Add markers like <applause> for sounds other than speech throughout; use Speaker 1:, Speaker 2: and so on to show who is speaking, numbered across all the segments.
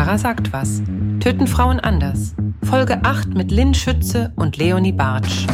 Speaker 1: Tara sagt was. Töten Frauen anders. Folge 8 mit Lynn Schütze und Leonie Bartsch.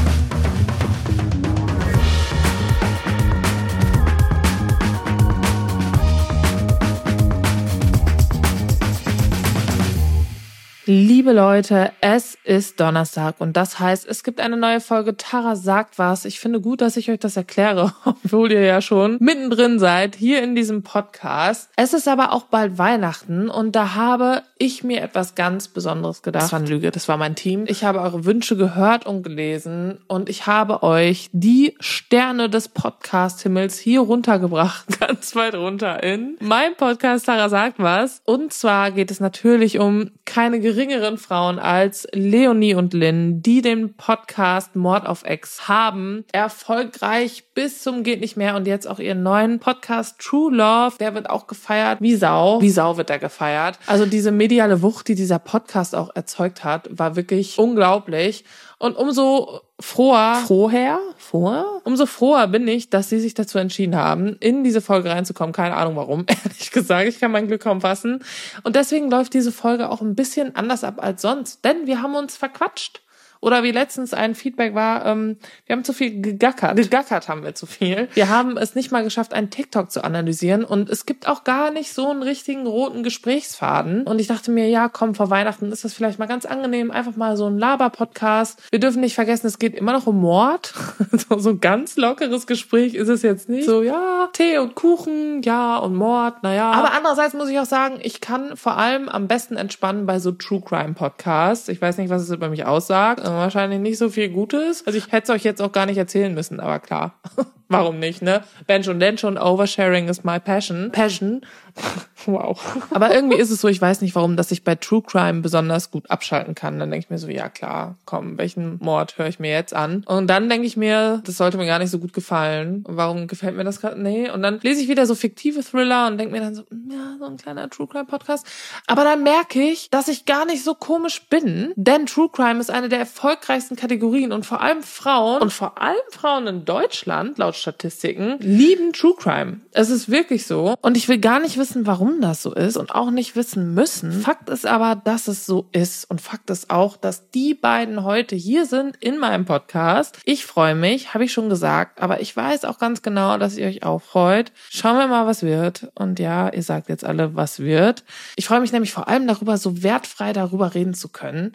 Speaker 2: Liebe Leute, es ist Donnerstag und das heißt, es gibt eine neue Folge Tara sagt was. Ich finde gut, dass ich euch das erkläre, <laughs> obwohl ihr ja schon mittendrin seid hier in diesem Podcast. Es ist aber auch bald Weihnachten und da habe ich mir etwas ganz Besonderes gedacht. Das war eine Lüge, das war mein Team. Ich habe eure Wünsche gehört und gelesen und ich habe euch die Sterne des Podcast-Himmels hier runtergebracht, <laughs> ganz weit runter in mein Podcast Tara sagt was. Und zwar geht es natürlich um keine geringeren Frauen als Leonie und Lynn, die den Podcast Mord auf Ex haben, erfolgreich bis zum geht nicht mehr und jetzt auch ihren neuen Podcast True Love, der wird auch gefeiert wie Sau. Wie Sau wird er gefeiert. Also diese mediale Wucht, die dieser Podcast auch erzeugt hat, war wirklich unglaublich. Und umso froher, froher, froher, umso froher bin ich, dass sie sich dazu entschieden haben, in diese Folge reinzukommen. Keine Ahnung warum, <laughs> ehrlich gesagt. Ich kann mein Glück kaum fassen. Und deswegen läuft diese Folge auch ein bisschen anders ab als sonst, denn wir haben uns verquatscht. Oder wie letztens ein Feedback war, ähm, wir haben zu viel gegackert. Gegackert haben wir zu viel. Wir haben es nicht mal geschafft, einen TikTok zu analysieren. Und es gibt auch gar nicht so einen richtigen roten Gesprächsfaden. Und ich dachte mir, ja, komm, vor Weihnachten ist das vielleicht mal ganz angenehm. Einfach mal so ein Laber-Podcast. Wir dürfen nicht vergessen, es geht immer noch um Mord. <laughs> so, so ein ganz lockeres Gespräch ist es jetzt nicht. So, ja, Tee und Kuchen, ja, und Mord, naja. Aber andererseits muss ich auch sagen, ich kann vor allem am besten entspannen bei so True Crime Podcasts. Ich weiß nicht, was es über mich aussagt wahrscheinlich nicht so viel Gutes. Also ich hätte es euch jetzt auch gar nicht erzählen müssen, aber klar. <laughs> Warum nicht, ne? Ben schon, denn schon, Oversharing is my passion. Passion. <laughs> wow. Aber irgendwie ist es so, ich weiß nicht warum, dass ich bei True Crime besonders gut abschalten kann. Dann denke ich mir so, ja klar, komm, welchen Mord höre ich mir jetzt an? Und dann denke ich mir, das sollte mir gar nicht so gut gefallen. Warum gefällt mir das gerade? Nee. Und dann lese ich wieder so fiktive Thriller und denke mir dann so, ja, so ein kleiner True Crime Podcast. Aber dann merke ich, dass ich gar nicht so komisch bin, denn True Crime ist eine der erfolgreichsten Kategorien und vor allem Frauen und vor allem Frauen in Deutschland, laut Statistiken, lieben True Crime. Es ist wirklich so. Und ich will gar nicht wissen, warum das so ist und auch nicht wissen müssen. Fakt ist aber, dass es so ist. Und Fakt ist auch, dass die beiden heute hier sind in meinem Podcast. Ich freue mich, habe ich schon gesagt, aber ich weiß auch ganz genau, dass ihr euch auch freut. Schauen wir mal, was wird. Und ja, ihr sagt jetzt alle, was wird. Ich freue mich nämlich vor allem darüber, so wertfrei darüber reden zu können.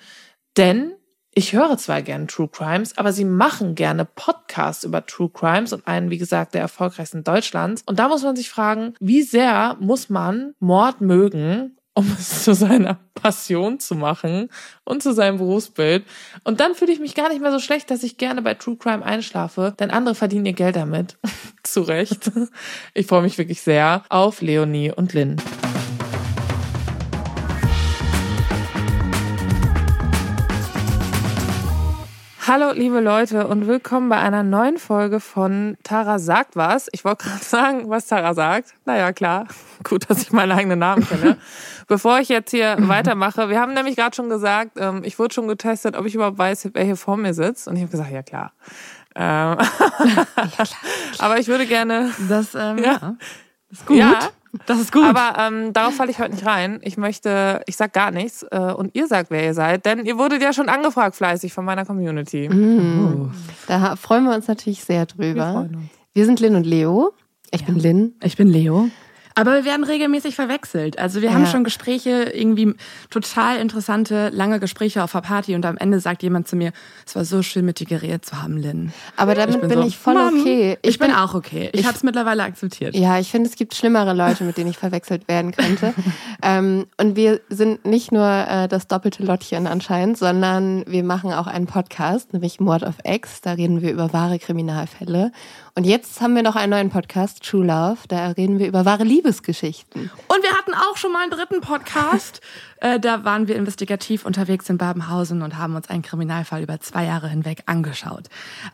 Speaker 2: Denn ich höre zwar gerne True Crimes, aber sie machen gerne Podcasts über True Crimes und einen, wie gesagt, der erfolgreichsten Deutschlands. Und da muss man sich fragen, wie sehr muss man Mord mögen, um es <laughs> zu seiner Passion zu machen und zu seinem Berufsbild. Und dann fühle ich mich gar nicht mehr so schlecht, dass ich gerne bei True Crime einschlafe, denn andere verdienen ihr Geld damit. <laughs> zu Recht. Ich freue mich wirklich sehr auf Leonie und Lynn. Hallo, liebe Leute, und willkommen bei einer neuen Folge von Tara sagt was. Ich wollte gerade sagen, was Tara sagt. Naja, klar. <laughs> Gut, dass ich meinen eigenen Namen kenne. Bevor ich jetzt hier <laughs> weitermache, wir haben nämlich gerade schon gesagt, ähm, ich wurde schon getestet, ob ich überhaupt weiß, wer hier vor mir sitzt. Und ich habe gesagt, ja klar. Ähm, <laughs> Aber ich würde gerne.
Speaker 3: Das, ähm, ja. ja.
Speaker 2: Ist gut. Ja, das ist gut. Aber ähm, darauf falle ich heute nicht rein. Ich möchte, ich sag gar nichts äh, und ihr sagt, wer ihr seid, denn ihr wurdet ja schon angefragt fleißig von meiner Community.
Speaker 3: Mm. Oh. Da freuen wir uns natürlich sehr drüber. Wir, wir sind Lynn und Leo. Ich ja. bin Lynn.
Speaker 4: Ich bin Leo. Aber wir werden regelmäßig verwechselt. Also wir ja. haben schon Gespräche, irgendwie total interessante, lange Gespräche auf der Party und am Ende sagt jemand zu mir, es war so schön, mit dir geredet zu haben, Lynn.
Speaker 3: Aber damit ich bin, bin so, ich voll okay.
Speaker 4: Ich, ich bin, bin, auch okay. Ich, ich habe es mittlerweile akzeptiert.
Speaker 3: Ja, ich finde, es gibt schlimmere Leute, mit denen ich verwechselt werden könnte. <laughs> ähm, und wir sind nicht nur äh, das doppelte Lottchen anscheinend, sondern wir machen auch einen Podcast, nämlich Mord of X. Da reden wir über wahre Kriminalfälle. Und jetzt haben wir noch einen neuen Podcast, True Love. Da reden wir über wahre Liebesgeschichten.
Speaker 4: Und wir hatten auch schon mal einen dritten Podcast. <laughs> Äh, da waren wir investigativ unterwegs in Babenhausen und haben uns einen Kriminalfall über zwei Jahre hinweg angeschaut.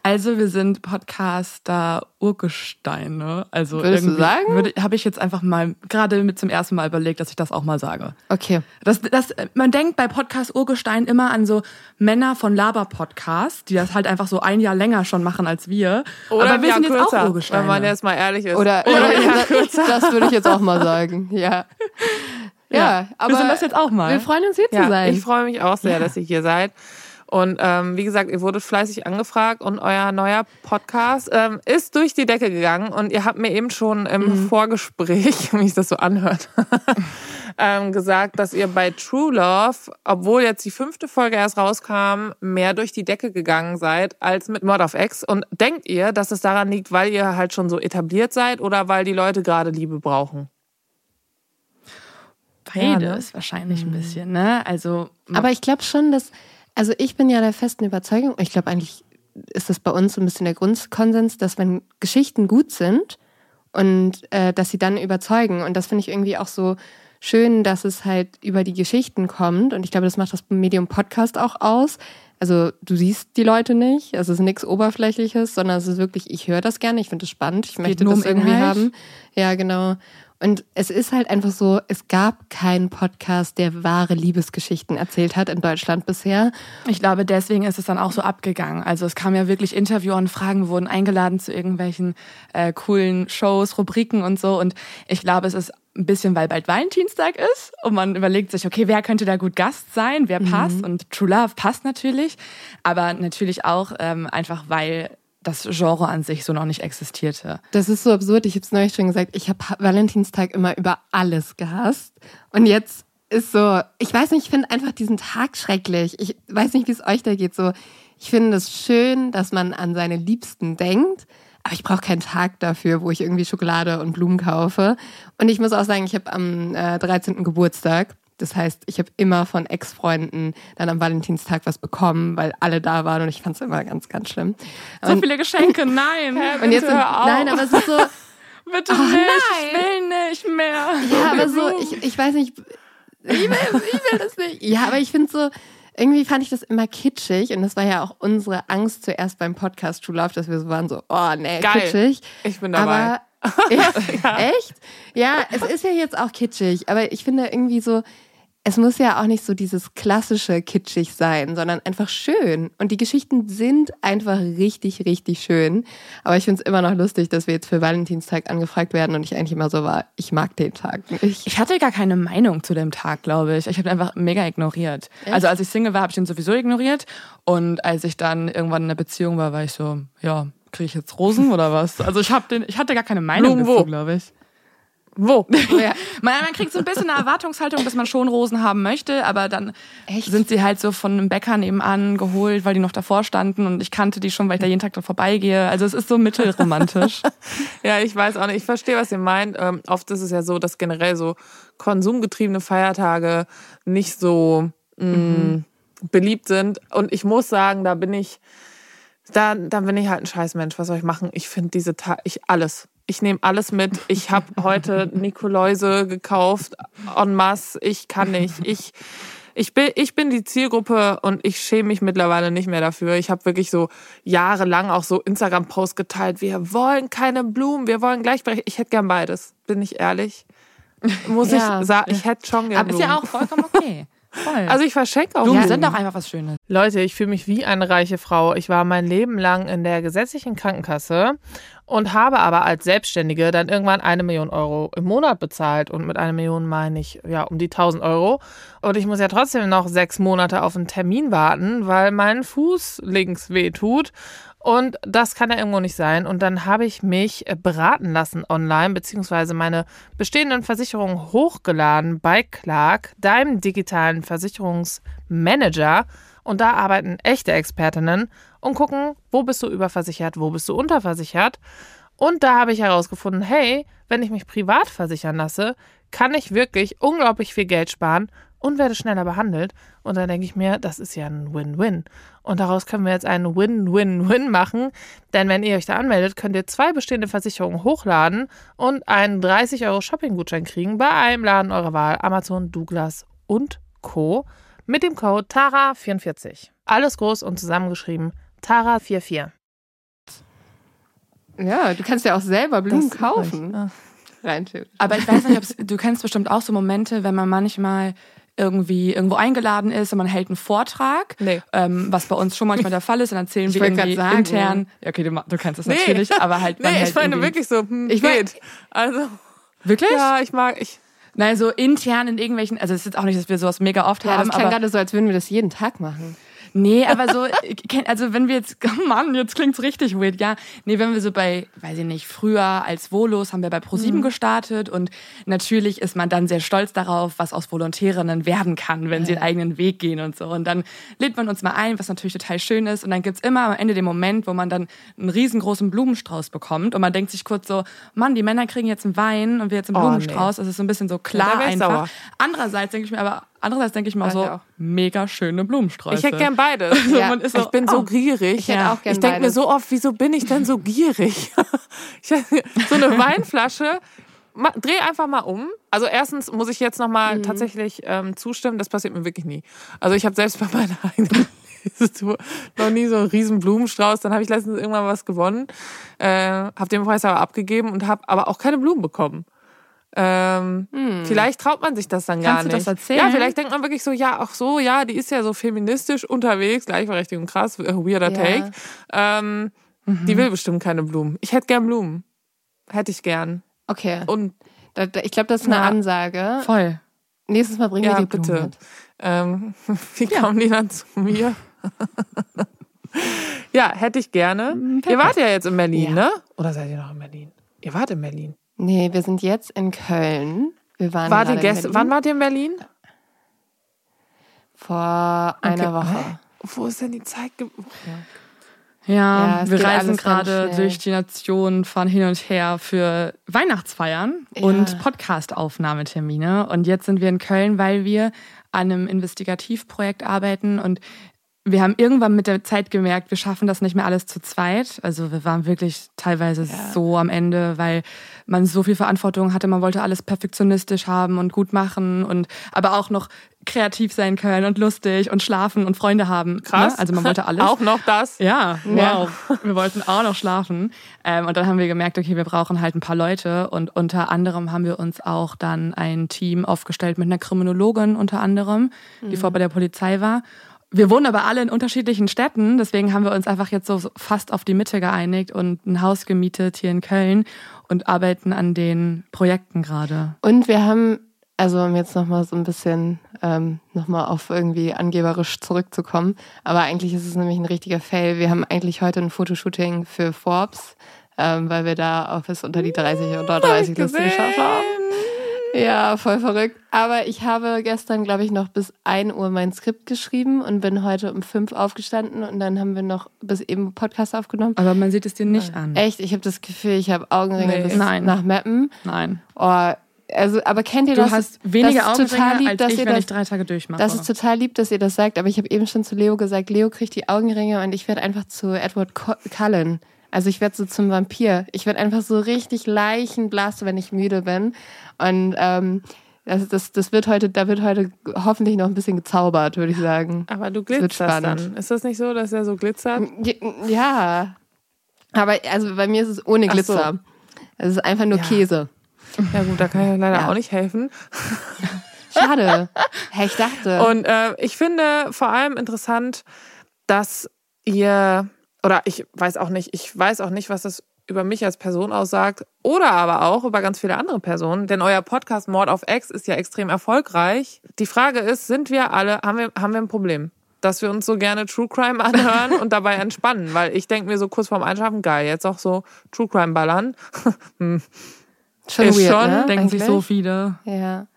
Speaker 4: Also wir sind Podcaster Urgesteine. Also
Speaker 3: Würdest du sagen?
Speaker 4: Habe ich jetzt einfach mal gerade mit zum ersten Mal überlegt, dass ich das auch mal sage.
Speaker 3: Okay.
Speaker 4: Das, das, man denkt bei Podcast Urgestein immer an so Männer von Laber-Podcast, die das halt einfach so ein Jahr länger schon machen als wir.
Speaker 2: Oder Aber wir sind jetzt kürzer, auch Urgesteine. Wenn man jetzt mal ehrlich ist.
Speaker 3: Oder, oder, oder kürzer. Das würde ich jetzt auch mal sagen, ja. <laughs> Ja, aber
Speaker 4: wir sind das jetzt auch mal.
Speaker 3: Wir freuen uns hier
Speaker 2: Ja,
Speaker 3: zu sein.
Speaker 2: ich freue mich auch sehr,
Speaker 4: Ja.
Speaker 2: dass ihr hier seid. Und ähm, wie gesagt, ihr wurdet fleißig angefragt und euer neuer Podcast ähm, ist durch die Decke gegangen. Und ihr habt mir eben schon im Vorgespräch, <laughs> wie sich das so anhört, <laughs> ähm, gesagt, dass ihr bei True Love, obwohl jetzt die fünfte Folge erst rauskam, mehr durch die Decke gegangen seid als mit Mod of X. Und denkt ihr, dass es daran liegt, weil ihr halt schon so etabliert seid oder weil die Leute gerade Liebe brauchen?
Speaker 4: Beides wahrscheinlich ein bisschen, ne? Also,
Speaker 3: Aber ich glaube schon, dass, also ich bin ja der festen Überzeugung, ich glaube eigentlich ist das bei uns so ein bisschen der Grundkonsens, dass wenn Geschichten gut sind und äh, dass sie dann überzeugen. Und das finde ich irgendwie auch so schön, dass es halt über die Geschichten kommt. Und ich glaube, das macht das Medium Podcast auch aus. Also du siehst die Leute nicht, also es ist nichts Oberflächliches, sondern es ist wirklich, ich höre das gerne, ich finde es spannend, ich möchte das irgendwie haben. Ja, genau. Und es ist halt einfach so, es gab keinen Podcast, der wahre Liebesgeschichten erzählt hat in Deutschland bisher.
Speaker 4: Ich glaube, deswegen ist es dann auch so abgegangen. Also es kam ja wirklich Interviewanfragen, wir wurden eingeladen zu irgendwelchen äh, coolen Shows, Rubriken und so. Und ich glaube, es ist ein bisschen, weil bald Valentinstag ist und man überlegt sich, okay, wer könnte da gut Gast sein, wer passt? Und True Love passt natürlich, aber natürlich auch ähm, einfach, weil das Genre an sich so noch nicht existierte.
Speaker 3: Das ist so absurd. Ich habe es neulich schon gesagt. Ich habe Valentinstag immer über alles gehasst. Und jetzt ist so, ich weiß nicht, ich finde einfach diesen Tag schrecklich. Ich weiß nicht, wie es euch da geht. So, ich finde es schön, dass man an seine Liebsten denkt. Aber ich brauche keinen Tag dafür, wo ich irgendwie Schokolade und Blumen kaufe. Und ich muss auch sagen, ich habe am äh, 13. Geburtstag. Das heißt, ich habe immer von Ex-Freunden dann am Valentinstag was bekommen, weil alle da waren und ich fand es immer ganz, ganz schlimm.
Speaker 4: So
Speaker 3: Und-
Speaker 4: viele Geschenke, <laughs> nein.
Speaker 3: und jetzt,
Speaker 2: hör auf.
Speaker 3: nein, aber es ist so, <laughs>
Speaker 4: Bitte
Speaker 3: Oh,
Speaker 4: nicht,
Speaker 3: nein.
Speaker 4: ich will nicht mehr.
Speaker 3: Ja, aber so, ich, ich weiß nicht, ich will, ich will das nicht. Ja, aber ich finde so, irgendwie fand ich das immer kitschig und das war ja auch unsere Angst zuerst beim Podcast True Love, dass wir so waren so, oh nee,
Speaker 2: Geil.
Speaker 3: kitschig.
Speaker 2: Ich bin dabei.
Speaker 3: Aber, ja, <laughs> echt? Ja, es ist ja jetzt auch kitschig, aber ich finde irgendwie so, es muss ja auch nicht so dieses klassische kitschig sein, sondern einfach schön. Und die Geschichten sind einfach richtig, richtig schön. Aber ich finde es immer noch lustig, dass wir jetzt für Valentinstag angefragt werden und ich eigentlich immer so war, ich mag den Tag nicht.
Speaker 4: Ich hatte gar keine Meinung zu dem Tag, glaube ich. Ich habe ihn einfach mega ignoriert. Also als ich Single war, habe ich ihn sowieso ignoriert. Und als ich dann irgendwann in einer Beziehung war, war ich so, ja, kriege ich jetzt Rosen oder was? Also ich habe den, ich hatte gar keine Meinung
Speaker 2: Blumen
Speaker 4: dazu, glaube ich.
Speaker 2: Wo? <laughs>
Speaker 3: Ja.
Speaker 4: Man, man kriegt so ein bisschen eine Erwartungshaltung, dass man schon Rosen haben möchte, aber dann
Speaker 3: Echt?
Speaker 4: sind sie halt so von einem Bäcker nebenan geholt, weil die noch davor standen und ich kannte die schon, weil ich da jeden Tag dran vorbeigehe. Also es ist so mittelromantisch. <laughs>
Speaker 2: Ja, ich weiß auch nicht. Ich verstehe, was ihr meint. Ähm, oft ist es ja so, dass generell so konsumgetriebene Feiertage nicht so mh, beliebt sind. Und ich muss sagen, da bin ich, da, da bin ich halt ein Scheißmensch. Was soll ich machen? Ich finde diese Tage, ich alles. Ich nehme alles mit. Ich habe heute Nikoläuse gekauft en masse. Ich kann nicht. Ich ich bin, ich bin die Zielgruppe und ich schäme mich mittlerweile nicht mehr dafür. Ich habe wirklich so jahrelang auch so Instagram-Posts geteilt. Wir wollen keine Blumen, wir wollen Gleichberechtigung. Ich hätte gern beides, bin ich ehrlich. Muss
Speaker 3: Ja.
Speaker 2: ich sagen, ich hätte schon gern
Speaker 4: aber ist ja auch vollkommen okay. Voll.
Speaker 2: also ich verschenke auch
Speaker 4: Blumen
Speaker 2: Blumen.
Speaker 4: sind auch einfach was Schönes.
Speaker 2: Leute, ich fühle mich wie eine reiche Frau. Ich war mein Leben lang in der gesetzlichen Krankenkasse und habe aber als Selbstständige dann irgendwann eine Million Euro im Monat bezahlt. Und mit einer Million meine ich ja um die 1000 Euro. Und ich muss ja trotzdem noch sechs Monate auf einen Termin warten, weil mein Fuß links weh tut. Und das kann ja irgendwo nicht sein. Und dann habe ich mich äh, beraten lassen online, beziehungsweise meine bestehenden Versicherungen hochgeladen bei Clark, deinem digitalen Versicherungsmanager. Und da arbeiten echte Expertinnen und gucken, wo bist du überversichert, wo bist du unterversichert. Und da habe ich herausgefunden, hey, wenn ich mich privat versichern lasse, kann ich wirklich unglaublich viel Geld sparen und werde schneller behandelt. Und dann denke ich mir, das ist ja ein Win-Win. Und daraus können wir jetzt einen Win-Win-Win machen. Denn wenn ihr euch da anmeldet, könnt ihr zwei bestehende Versicherungen hochladen und einen 30 Euro Shopping-Gutschein kriegen bei einem Laden eurer Wahl, Amazon, Douglas und Co. mit dem Code TARA44. Alles groß und zusammengeschrieben TARA44.
Speaker 3: Ja, du kannst ja auch selber Blumen
Speaker 2: Das-
Speaker 3: kaufen.
Speaker 2: Ah.
Speaker 3: Rein theoretisch.
Speaker 4: Aber ich weiß nicht, ob's, <laughs> du kennst bestimmt auch so Momente, wenn man manchmal irgendwie irgendwo eingeladen ist und man hält einen Vortrag,
Speaker 2: Nee.
Speaker 4: ähm, was bei uns schon manchmal der Fall ist, und erzählen
Speaker 3: Ich
Speaker 4: wir irgendwie
Speaker 3: sagen,
Speaker 4: intern. Ja, okay, du, du kennst es
Speaker 2: Nee.
Speaker 4: natürlich, aber halt <laughs>
Speaker 2: Nee, ich meine wirklich so, hm,
Speaker 3: Ich mein-
Speaker 2: geht. Also,
Speaker 4: Wirklich?
Speaker 2: ja, ich mag, ich,
Speaker 4: Nein, so intern in irgendwelchen, also es ist jetzt auch nicht, dass wir sowas mega oft
Speaker 3: Ja,
Speaker 4: haben,
Speaker 3: das klang
Speaker 4: aber
Speaker 3: gerade so, als würden wir das jeden Tag machen.
Speaker 4: Nee, aber so, also wenn wir jetzt, <laughs> oh Mann, jetzt klingt's richtig weird, ja. Nee, wenn wir so bei, weiß ich nicht, früher als Volos haben wir bei ProSieben gestartet und natürlich ist man dann sehr stolz darauf, was aus Volontärinnen werden kann, wenn sie den eigenen Weg gehen und so. Und dann lädt man uns mal ein, was natürlich total schön ist. Und dann gibt's immer am Ende den Moment, wo man dann einen riesengroßen Blumenstrauß bekommt und man denkt sich kurz so, Mann, die Männer kriegen jetzt einen Wein und wir jetzt einen
Speaker 2: Oh,
Speaker 4: Blumenstrauß. Das ist so ein bisschen so klar
Speaker 2: ich
Speaker 4: einfach.
Speaker 2: sauer.
Speaker 4: Andererseits denke ich mir aber, andererseits denke ich
Speaker 2: Ja,
Speaker 4: so,
Speaker 2: auch.
Speaker 4: mega schöne Blumensträuße.
Speaker 2: Ich hätte gern beides.
Speaker 4: So,
Speaker 3: Ja,
Speaker 4: so,
Speaker 2: ich bin so
Speaker 4: oh.
Speaker 2: gierig.
Speaker 3: Ich gern
Speaker 2: Ich denke mir so oft, wieso bin ich denn so gierig? <laughs> ich, so eine <laughs> Weinflasche. Dreh einfach mal um. Also erstens muss ich jetzt noch mal tatsächlich ähm, zustimmen. Das passiert mir wirklich nie. Also ich habe selbst bei meiner <laughs> eigenen noch nie so einen riesen Blumenstrauß. Dann habe ich letztens irgendwann was gewonnen, äh, habe den Preis aber abgegeben und habe aber auch keine Blumen bekommen. Ähm, Vielleicht traut man sich das dann gar
Speaker 4: Kannst du
Speaker 2: nicht.
Speaker 4: das erzählen?
Speaker 2: Ja, vielleicht denkt man wirklich so, ja, ach so, ja, die ist ja so feministisch unterwegs, Gleichberechtigung, krass, äh, weirder
Speaker 3: Ja.
Speaker 2: Take. Ähm, Die will bestimmt keine Blumen. Ich hätte gern Blumen. Hätte ich gern.
Speaker 3: Okay.
Speaker 2: Und
Speaker 3: ich glaube, das ist eine
Speaker 2: Na.
Speaker 3: Ansage.
Speaker 4: Voll.
Speaker 3: Nächstes Mal bringen
Speaker 2: ja,
Speaker 3: wir die Blumen
Speaker 2: bitte.
Speaker 3: mit.
Speaker 2: Ähm, <laughs> wie kommen die dann zu mir? <laughs> ja, hätte ich gerne. Ihr wart ja jetzt in Berlin,
Speaker 3: Ja.
Speaker 2: ne? Oder seid ihr noch in Berlin? Ihr wart in Berlin.
Speaker 3: Nee, wir sind jetzt in Köln. Wir waren in
Speaker 2: gestern,
Speaker 3: Berlin
Speaker 2: wann wart ihr in Berlin?
Speaker 3: vor einer
Speaker 2: Okay.
Speaker 3: Woche.
Speaker 2: Wo ist denn die Zeit? ge-
Speaker 4: Ja,
Speaker 3: Ja,
Speaker 4: wir reisen gerade durch die Nation, fahren hin und her für Weihnachtsfeiern
Speaker 3: Ja.
Speaker 4: und Podcast-Aufnahmetermine. Und jetzt sind wir in Köln, weil wir an einem Investigativprojekt arbeiten und wir haben irgendwann mit der Zeit gemerkt, wir schaffen das nicht mehr alles zu zweit. Also wir waren wirklich teilweise so am Ende, weil man so viel Verantwortung hatte. Man wollte alles perfektionistisch haben und gut machen und aber auch noch kreativ sein können und lustig und schlafen und Freunde haben.
Speaker 2: Krass.
Speaker 4: Ne? Also man wollte alles.
Speaker 2: Auch noch das?
Speaker 4: Ja,
Speaker 3: Ja.
Speaker 4: wow. Wir wollten auch noch schlafen. Ähm, und dann haben wir gemerkt, okay, wir brauchen halt ein paar Leute. Und unter anderem haben wir uns auch dann ein Team aufgestellt mit einer Kriminologin unter anderem, die
Speaker 3: Mhm.
Speaker 4: vor bei der Polizei war. Wir wohnen aber alle in unterschiedlichen Städten, deswegen haben wir uns einfach jetzt so fast auf die Mitte geeinigt und ein Haus gemietet hier in Köln und arbeiten an den Projekten gerade.
Speaker 3: Und wir haben, also um jetzt nochmal so ein bisschen ähm, nochmal auf irgendwie angeberisch zurückzukommen, aber eigentlich ist es nämlich ein richtiger Fail. Wir haben eigentlich heute ein Fotoshooting für Forbes, ähm, weil wir da auf es unter die 30 oder 30 Liste geschafft haben. Ja, voll verrückt. Aber ich habe gestern, glaube ich, noch bis 1 Uhr mein Skript geschrieben und bin heute um 5 aufgestanden und dann haben wir noch bis eben Podcast aufgenommen.
Speaker 4: Aber man sieht es dir nicht an.
Speaker 3: Echt, ich habe das Gefühl, ich habe Augenringe
Speaker 2: Nee.
Speaker 3: bis
Speaker 4: Nein.
Speaker 3: nach Mappen.
Speaker 4: Nein.
Speaker 3: Oh, also, aber kennt ihr
Speaker 4: Du
Speaker 3: das?
Speaker 4: hast weniger
Speaker 3: das ist total
Speaker 4: Augenringe
Speaker 3: lieb,
Speaker 4: als
Speaker 3: dass
Speaker 4: ich,
Speaker 3: ihr
Speaker 4: wenn
Speaker 3: das,
Speaker 4: ich drei Tage durchmache.
Speaker 3: das ist total lieb, dass ihr das sagt, aber ich habe eben schon zu Leo gesagt, Leo kriegt die Augenringe und ich werde einfach zu Edward Cullen. Also ich werde so zum Vampir. Ich werde einfach so richtig leichenblass, wenn ich müde bin. Und ähm, das, das, das wird heute, da wird heute hoffentlich noch ein bisschen gezaubert, würde ich sagen.
Speaker 2: Aber du glitzerst dann. Ist das nicht so, dass er so glitzert?
Speaker 3: Ja. Aber also bei mir ist es ohne. Glitzer. Es ist einfach nur
Speaker 2: Ja.
Speaker 3: Käse.
Speaker 2: Ja gut, da kann ich leider
Speaker 3: Ja.
Speaker 2: auch nicht helfen.
Speaker 3: Schade. <laughs> hey, ich dachte.
Speaker 2: Und äh, ich finde vor allem interessant, dass ihr, oder ich weiß auch nicht, ich weiß auch nicht, was das über mich als Person aussagt, oder aber auch über ganz viele andere Personen, denn euer Podcast Mord auf Ex ist ja extrem erfolgreich. Die Frage ist, sind wir alle, haben wir, haben wir ein Problem? Dass wir uns so gerne True Crime anhören und dabei <laughs> entspannen, weil ich denke mir so kurz vorm Einschlafen, geil, jetzt auch so True Crime ballern. <laughs>
Speaker 3: schon
Speaker 2: ist
Speaker 3: weird,
Speaker 2: schon-
Speaker 3: ne?
Speaker 4: Denken sich so viele.
Speaker 3: Ja.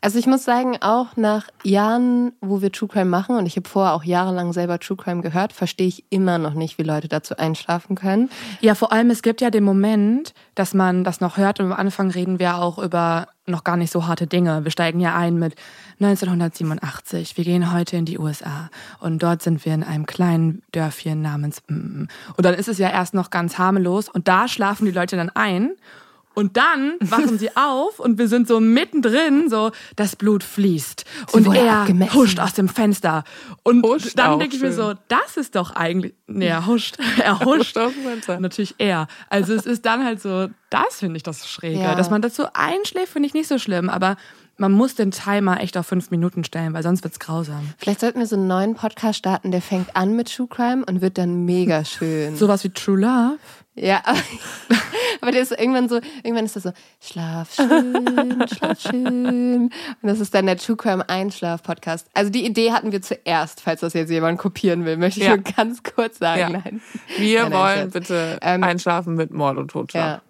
Speaker 3: Also ich muss sagen, auch nach Jahren, wo wir True Crime machen, und ich habe vorher auch jahrelang selber True Crime gehört, verstehe ich immer noch nicht, wie Leute dazu einschlafen können.
Speaker 4: Ja, vor allem, es gibt ja den Moment, dass man das noch hört und am Anfang reden wir auch über noch gar nicht so harte Dinge. Wir steigen ja ein mit 1987. Wir gehen heute in die USA und dort sind wir in einem kleinen Dörfchen namens. Und dann ist es ja erst noch ganz harmlos und da schlafen die Leute dann ein und dann wachen sie <laughs> auf und wir sind so mittendrin, so das Blut fließt und
Speaker 3: wurde
Speaker 4: er
Speaker 3: abgemessen.
Speaker 4: huscht aus dem Fenster und
Speaker 2: Huscht
Speaker 4: dann denke ich mir so, das ist doch eigentlich, nee, er huscht, <laughs> er huscht.
Speaker 2: dem Fenster.
Speaker 4: Natürlich er. Also es ist dann halt so, das finde ich das Schräge.
Speaker 3: Ja.
Speaker 4: Dass man dazu einschläft, finde ich nicht so schlimm, aber man muss den Timer echt auf fünf Minuten stellen, weil sonst wird's grausam.
Speaker 3: Vielleicht sollten wir so einen neuen Podcast starten, der fängt an mit True Crime und wird dann mega <laughs> schön.
Speaker 4: Sowas wie True Love.
Speaker 3: Ja, <laughs> aber der ist irgendwann so, irgendwann ist das so, schlaf schön, <laughs> schlaf schön. Und das ist dann der True Crime Einschlaf-Podcast. Also die Idee hatten wir zuerst, falls das jetzt jemand kopieren will, möchte ich
Speaker 2: Ja.
Speaker 3: nur ganz kurz sagen.
Speaker 2: Ja.
Speaker 3: Nein.
Speaker 2: Wir
Speaker 3: Nein, nein,
Speaker 2: wollen
Speaker 3: Scherz.
Speaker 2: bitte
Speaker 3: Ähm,
Speaker 2: einschlafen mit Mord und Totschlag.
Speaker 3: Ja.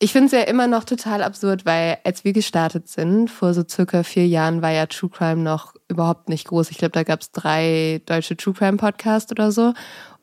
Speaker 3: Ich finde es ja immer noch total absurd, weil als wir gestartet sind, vor so circa vier Jahren, war ja True Crime noch überhaupt nicht groß. Ich glaube, da gab es drei deutsche True Crime Podcasts oder so.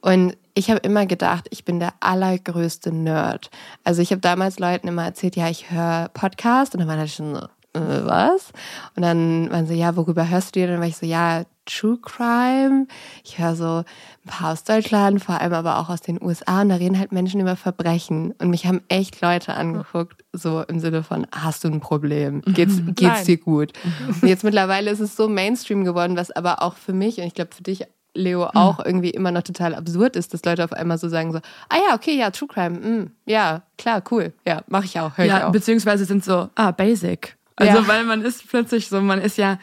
Speaker 3: Und ich habe immer gedacht, ich bin der allergrößte Nerd. Also ich habe damals Leuten immer erzählt, ja, ich höre Podcast und dann waren halt schon so, äh, was? Und dann waren sie, ja, worüber hörst du dir? Dann war ich so, ja, True Crime. Ich höre so ein paar aus Deutschland, vor allem aber auch aus den USA. Und da reden halt Menschen über Verbrechen. Und mich haben echt Leute angeguckt, so im Sinne von, hast du ein Problem? Geht's, geht's
Speaker 2: Nein.
Speaker 3: dir gut? Und jetzt mittlerweile ist es so Mainstream geworden, was aber auch für mich und ich glaube für dich, Leo, auch irgendwie immer noch total absurd ist, dass Leute auf einmal so sagen so, ah ja, okay, ja, True Crime, mm, ja, klar, cool, ja, mache ich auch, höre ich
Speaker 4: Ja,
Speaker 3: auch.
Speaker 4: beziehungsweise sind so, ah, basic. Also,
Speaker 3: Ja.
Speaker 4: weil man ist plötzlich so, man ist ja,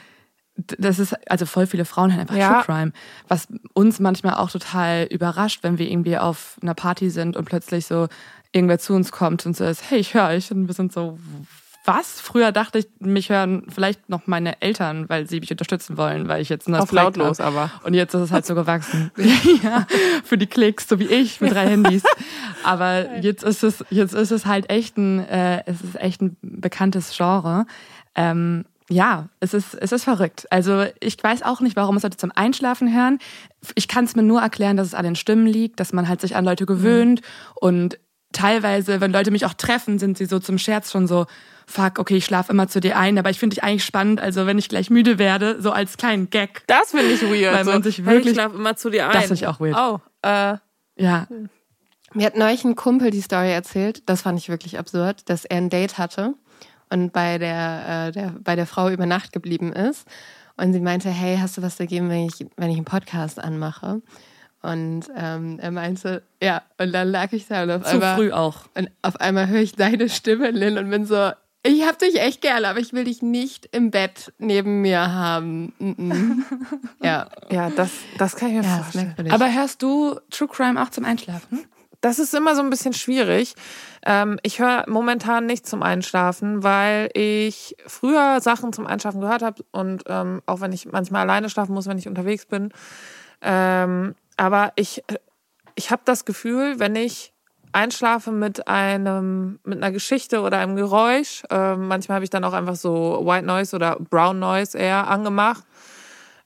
Speaker 4: das ist, also voll viele Frauen haben einfach
Speaker 2: Ja.
Speaker 4: True Crime, was uns manchmal auch total überrascht, wenn wir irgendwie auf einer Party sind und plötzlich so irgendwer zu uns kommt und so ist, hey, ich höre euch. Und wir sind so, was? Früher dachte ich, mich hören vielleicht noch meine Eltern, weil sie mich unterstützen wollen, weil ich jetzt ein neues
Speaker 2: Auf lautlos
Speaker 4: hab.
Speaker 2: aber.
Speaker 4: Und jetzt ist es halt so gewachsen. <laughs> <laughs> ja, für die Klicks, so wie ich mit drei Handys. Aber <laughs> jetzt ist es, jetzt ist es halt echt ein, äh, es ist echt ein bekanntes Genre. Ähm, ja, es ist, es ist verrückt. Also ich weiß auch nicht, warum es Leute zum Einschlafen hören. Ich kann es mir nur erklären, dass es an den Stimmen liegt, dass man halt sich an Leute gewöhnt und teilweise, wenn Leute mich auch treffen, sind sie so zum Scherz schon so, fuck, okay, ich schlafe immer zu dir ein, aber ich finde dich eigentlich spannend, also wenn ich gleich müde werde, so als kleinen Gag.
Speaker 2: Das finde ich weird.
Speaker 4: Weil man
Speaker 2: so,
Speaker 4: sich wirklich-
Speaker 2: ich schlaf immer zu dir ein.
Speaker 4: Das finde ich auch weird.
Speaker 2: Oh, äh,
Speaker 4: Ja,
Speaker 3: Mir hat neulich ein Kumpel die Story erzählt, das fand ich wirklich absurd, dass er ein Date hatte und bei der, äh, der, bei der Frau über Nacht geblieben ist. Und sie meinte, hey, hast du was dagegen, wenn ich, wenn ich einen Podcast anmache? Und ähm, er meinte, ja, und dann lag ich da und auf
Speaker 4: zu
Speaker 3: einmal,
Speaker 4: früh auch.
Speaker 3: und auf einmal höre ich deine Stimme, Lynn, und bin so, ich hab dich echt gerne, aber ich will dich nicht im Bett neben mir haben. Mm -mm. <laughs> Ja,
Speaker 2: ja, das, das kann ich mir
Speaker 3: ja,
Speaker 2: vorstellen.
Speaker 4: Aber hörst du True Crime auch zum Einschlafen?
Speaker 2: Das ist immer so ein bisschen schwierig. Ähm, ich höre momentan nicht zum Einschlafen, weil ich früher Sachen zum Einschlafen gehört habe und ähm, auch wenn ich manchmal alleine schlafen muss, wenn ich unterwegs bin. Ähm, aber ich, ich habe das Gefühl, wenn ich einschlafe mit einem mit einer Geschichte oder einem Geräusch, ähm, manchmal habe ich dann auch einfach so White Noise oder Brown Noise eher angemacht.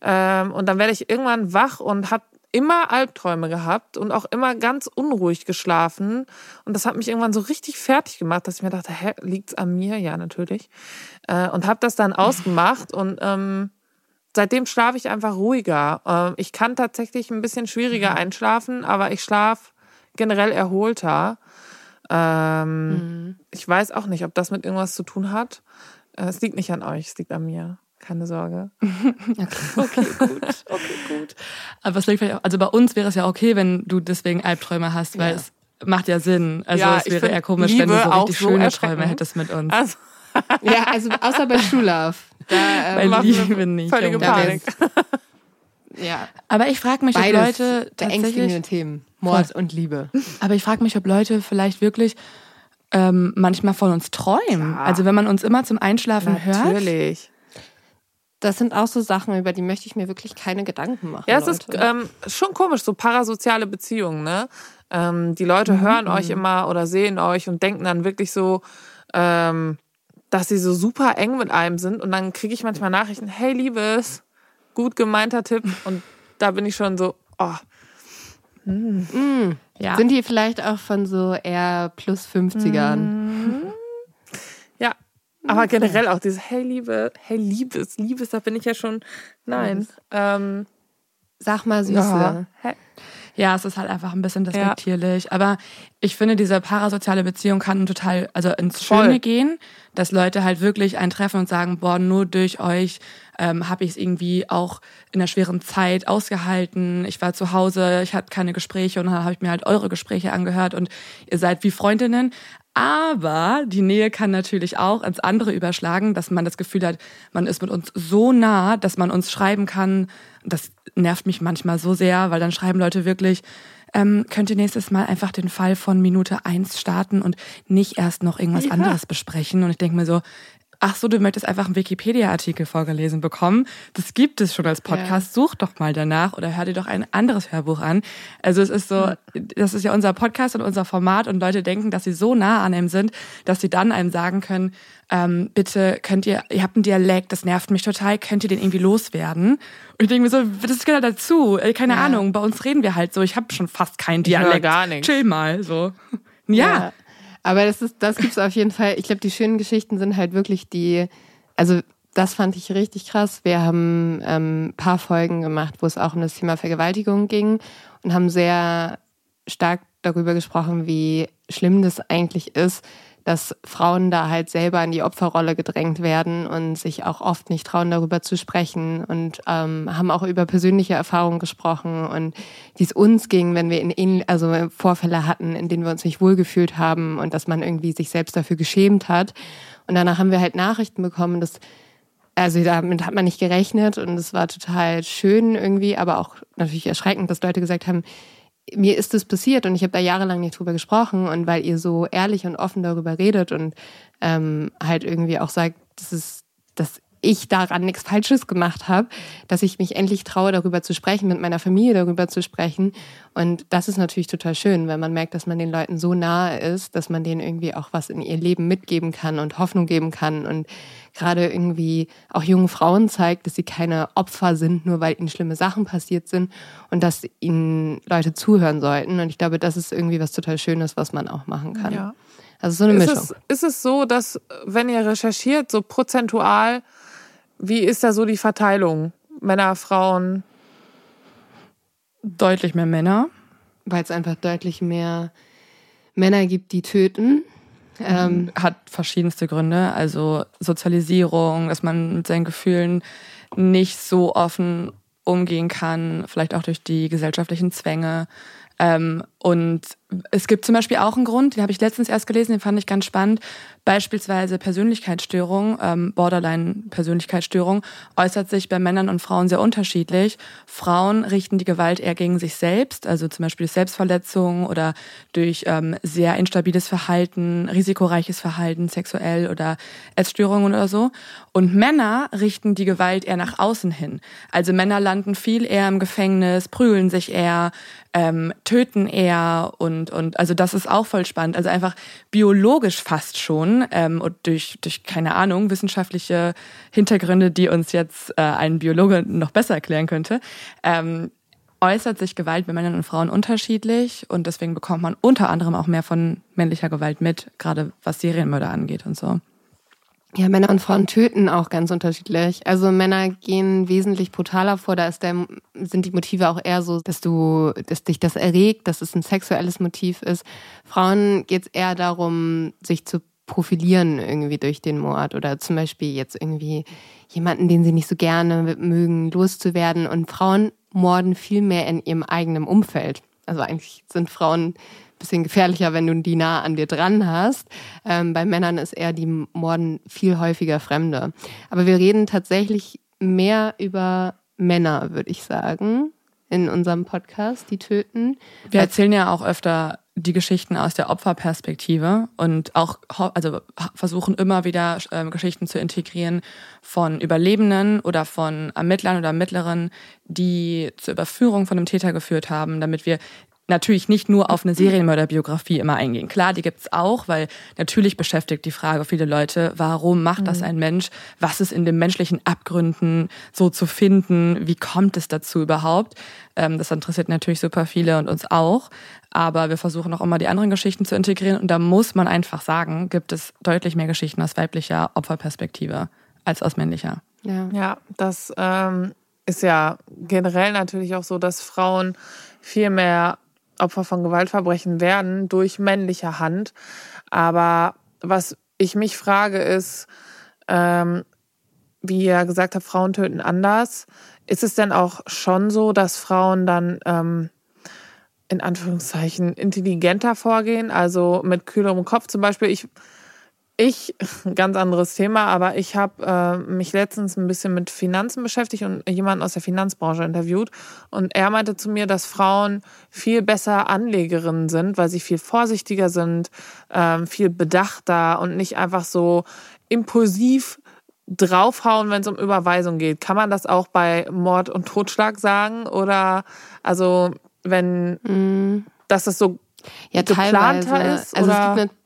Speaker 2: Ähm, und dann werde ich irgendwann wach und habe immer Albträume gehabt und auch immer ganz unruhig geschlafen. Und das hat mich irgendwann so richtig fertig gemacht, dass ich mir dachte, hä, liegt's an mir? Ja, natürlich. Äh, und habe das dann <laughs> ausgemacht und ähm, seitdem schlafe ich einfach ruhiger. Ähm, ich kann tatsächlich ein bisschen schwieriger einschlafen, aber ich schlafe generell erholter. Ähm, Ich weiß auch nicht, ob das mit irgendwas zu tun hat. Äh, es liegt nicht an euch, es liegt an mir. Keine Sorge. <laughs>
Speaker 4: Okay, gut. Okay, gut. Aber es liegt vielleicht auch, also bei uns wäre es ja okay, wenn du deswegen Albträume hast, weil
Speaker 3: Ja.
Speaker 4: es macht ja Sinn. Also
Speaker 2: Ja,
Speaker 4: es wäre eher komisch, wenn du
Speaker 2: Liebe
Speaker 4: so
Speaker 2: auch
Speaker 4: richtig
Speaker 2: so
Speaker 4: schöne. Träume hättest mit uns.
Speaker 2: Also,
Speaker 3: ja, also außer bei Love. <laughs> Da,
Speaker 4: Bei
Speaker 3: ähm,
Speaker 4: Liebe
Speaker 2: wir
Speaker 4: nicht.
Speaker 2: völlige Panik.
Speaker 3: Ja,
Speaker 4: Aber ich frage mich, ob
Speaker 3: beides
Speaker 4: Leute
Speaker 3: beängstigende
Speaker 4: tatsächlich,
Speaker 3: Themen. Mord und Liebe.
Speaker 4: aber ich frage mich, ob Leute vielleicht wirklich ähm, manchmal von uns träumen.
Speaker 2: Klar.
Speaker 4: Also wenn man uns immer zum Einschlafen hört.
Speaker 2: Natürlich.
Speaker 3: Das sind auch so Sachen, über die möchte ich mir wirklich keine Gedanken machen.
Speaker 2: Ja, es ist
Speaker 3: Leute.
Speaker 2: ähm, schon komisch, so parasoziale Beziehungen, ne? Ähm, die Leute
Speaker 3: Mhm.
Speaker 2: hören euch immer oder sehen euch und denken dann wirklich so, ähm, dass sie so super eng mit einem sind. Und dann kriege ich manchmal Nachrichten, hey Liebes, gut gemeinter Tipp. Und da bin ich schon so, oh,
Speaker 4: Ja.
Speaker 3: Sind die vielleicht auch von so eher plus 50ern?
Speaker 2: Mhm. ja. Aber generell auch dieses Hey Liebe, hey Liebes, Liebes, da bin ich ja schon, nein. Ähm,
Speaker 3: Sag mal, Süße.
Speaker 2: ja. Hey.
Speaker 4: Ja, es ist halt einfach ein bisschen despektierlich. Aber ich finde, diese parasoziale Beziehung kann total, also ins
Speaker 2: Voll.
Speaker 4: Schöne gehen, dass Leute halt wirklich einen treffen und sagen, boah, nur durch euch ähm, habe ich es irgendwie auch in der schweren Zeit ausgehalten. Ich war zu Hause, ich hatte keine Gespräche und dann habe ich mir halt eure Gespräche angehört und ihr seid wie Freundinnen. Aber die Nähe kann natürlich auch ins andere überschlagen, dass man das Gefühl hat, man ist mit uns so nah, dass man uns schreiben kann. Das nervt mich manchmal so sehr, weil dann schreiben Leute wirklich, ähm, könnt ihr nächstes Mal einfach den Fall von Minute eins starten und nicht erst noch irgendwas ja. anderes besprechen. Und ich denke mir so, ach so, du möchtest einfach einen Wikipedia-Artikel vorgelesen bekommen. Das gibt es schon als Podcast. Ja. Such doch mal danach oder hör dir doch ein anderes Hörbuch an. Also es ist so, das ist ja unser Podcast und unser Format und Leute denken, dass sie so nah an einem sind, dass sie dann einem sagen können, ähm, bitte könnt ihr, ihr habt einen Dialekt, das nervt mich total, könnt ihr den irgendwie loswerden? Und ich denke mir so, das gehört dazu. Äh, keine ja. Ahnung, bei uns reden wir halt so, ich habe schon fast keinen Dialekt. Ich
Speaker 2: gar nichts.
Speaker 4: Chill mal, so. <laughs> ja. ja.
Speaker 3: Aber das ist, das gibt's auf jeden Fall. Ich glaube, die schönen Geschichten sind halt wirklich die, also das fand ich richtig krass. Wir haben ähm, paar Folgen gemacht, wo es auch um das Thema Vergewaltigung ging und haben sehr stark darüber gesprochen, wie schlimm das eigentlich ist, dass Frauen da halt selber in die Opferrolle gedrängt werden und sich auch oft nicht trauen, darüber zu sprechen und ähm, haben auch über persönliche Erfahrungen gesprochen und wie es uns ging, wenn wir in, also Vorfälle hatten, in denen wir uns nicht wohlgefühlt haben und dass man irgendwie sich selbst dafür geschämt hat. Und danach haben wir halt Nachrichten bekommen, dass also damit hat man nicht gerechnet und es war total schön irgendwie, aber auch natürlich erschreckend, dass Leute gesagt haben, mir ist das passiert und ich habe da jahrelang nicht drüber gesprochen und weil ihr so ehrlich und offen darüber redet und ähm, halt irgendwie auch sagt, das ist, dass ich daran nichts Falsches gemacht habe, dass ich mich endlich traue, darüber zu sprechen, mit meiner Familie darüber zu sprechen. Und das ist natürlich total schön, wenn man merkt, dass man den Leuten so nahe ist, dass man denen irgendwie auch was in ihr Leben mitgeben kann und Hoffnung geben kann und gerade irgendwie auch jungen Frauen zeigt, dass sie keine Opfer sind, nur weil ihnen schlimme Sachen passiert sind und dass ihnen Leute zuhören sollten. Und ich glaube, das ist irgendwie was total Schönes, was man auch machen kann. Ja. Also so eine
Speaker 2: ist
Speaker 3: Mischung.
Speaker 2: Es, ist es so, dass wenn ihr recherchiert, so prozentual wie ist da so die Verteilung? Männer, Frauen?
Speaker 4: Deutlich mehr Männer.
Speaker 3: Weil es einfach deutlich mehr Männer gibt, die töten.
Speaker 4: Ähm, Hat verschiedenste Gründe. Also Sozialisierung, dass man mit seinen Gefühlen nicht so offen umgehen kann, vielleicht auch durch die gesellschaftlichen Zwänge. Ähm, und es gibt zum Beispiel auch einen Grund, den habe ich letztens erst gelesen, den fand ich ganz spannend. Beispielsweise Persönlichkeitsstörung, ähm, Borderline-Persönlichkeitsstörung, äußert sich bei Männern und Frauen sehr unterschiedlich. Frauen richten die Gewalt eher gegen sich selbst, also zum Beispiel durch Selbstverletzung oder durch ähm, sehr instabiles Verhalten, risikoreiches Verhalten, sexuell oder Essstörungen oder so. Und Männer richten die Gewalt eher nach außen hin. Also Männer landen viel eher im Gefängnis, prügeln sich eher, ähm, töten eher und, und also das ist auch voll spannend. Also einfach biologisch fast schon ähm, und durch, durch, keine Ahnung, wissenschaftliche Hintergründe, die uns jetzt äh, ein Biologe noch besser erklären könnte, ähm, äußert sich Gewalt bei Männern und Frauen unterschiedlich und deswegen bekommt man unter anderem auch mehr von männlicher Gewalt mit, gerade was Serienmörder angeht und so.
Speaker 3: Ja, Männer und Frauen töten auch ganz unterschiedlich. Also Männer gehen wesentlich brutaler vor. Da ist der, sind die Motive auch eher so, dass du, dass dich das erregt, dass es ein sexuelles Motiv ist. Frauen geht es eher darum, sich zu profilieren irgendwie durch den Mord oder zum Beispiel jetzt irgendwie jemanden, den sie nicht so gerne mögen, loszuwerden. Und Frauen morden viel mehr in ihrem eigenen Umfeld. Also eigentlich sind Frauen bisschen gefährlicher, wenn du die nah an dir dran hast. Ähm, bei Männern ist eher die Morden viel häufiger Fremde. Aber wir reden tatsächlich mehr über Männer, würde ich sagen, in unserem Podcast, die töten.
Speaker 4: Wir erzählen ja auch öfter die Geschichten aus der Opferperspektive und auch also versuchen immer wieder äh, Geschichten zu integrieren von Überlebenden oder von Ermittlern oder Ermittlerinnen, die zur Überführung von einem Täter geführt haben, damit wir natürlich nicht nur auf eine Serienmörderbiografie immer eingehen. Klar, die gibt's auch, weil natürlich beschäftigt die Frage viele Leute, warum macht das mhm. ein Mensch? Was ist in den menschlichen Abgründen so zu finden? Wie kommt es dazu überhaupt? Ähm, das interessiert natürlich super viele und uns auch. Aber wir versuchen auch immer die anderen Geschichten zu integrieren. Und da muss man einfach sagen, gibt es deutlich mehr Geschichten aus weiblicher Opferperspektive als aus männlicher.
Speaker 2: Ja, ja das ähm, ist ja generell natürlich auch so, dass Frauen viel mehr Opfer von Gewaltverbrechen werden durch männliche Hand. Aber was ich mich frage ist, ähm, wie ihr gesagt habt, Frauen töten anders. Ist es denn auch schon so, dass Frauen dann ähm, in Anführungszeichen intelligenter vorgehen, also mit kühlerem Kopf zum Beispiel? Ich Ich, <laughs> ganz anderes Thema, aber ich habe äh, mich letztens ein bisschen mit Finanzen beschäftigt und jemanden aus der Finanzbranche interviewt. Und er meinte zu mir, dass Frauen viel besser Anlegerinnen sind, weil sie viel vorsichtiger sind, ähm, viel bedachter und nicht einfach so impulsiv draufhauen, wenn es um Überweisung geht. Kann man das auch bei Mord und Totschlag sagen? Oder also wenn mm. dass es so ja, geplanter ist?
Speaker 3: Also oder? Es,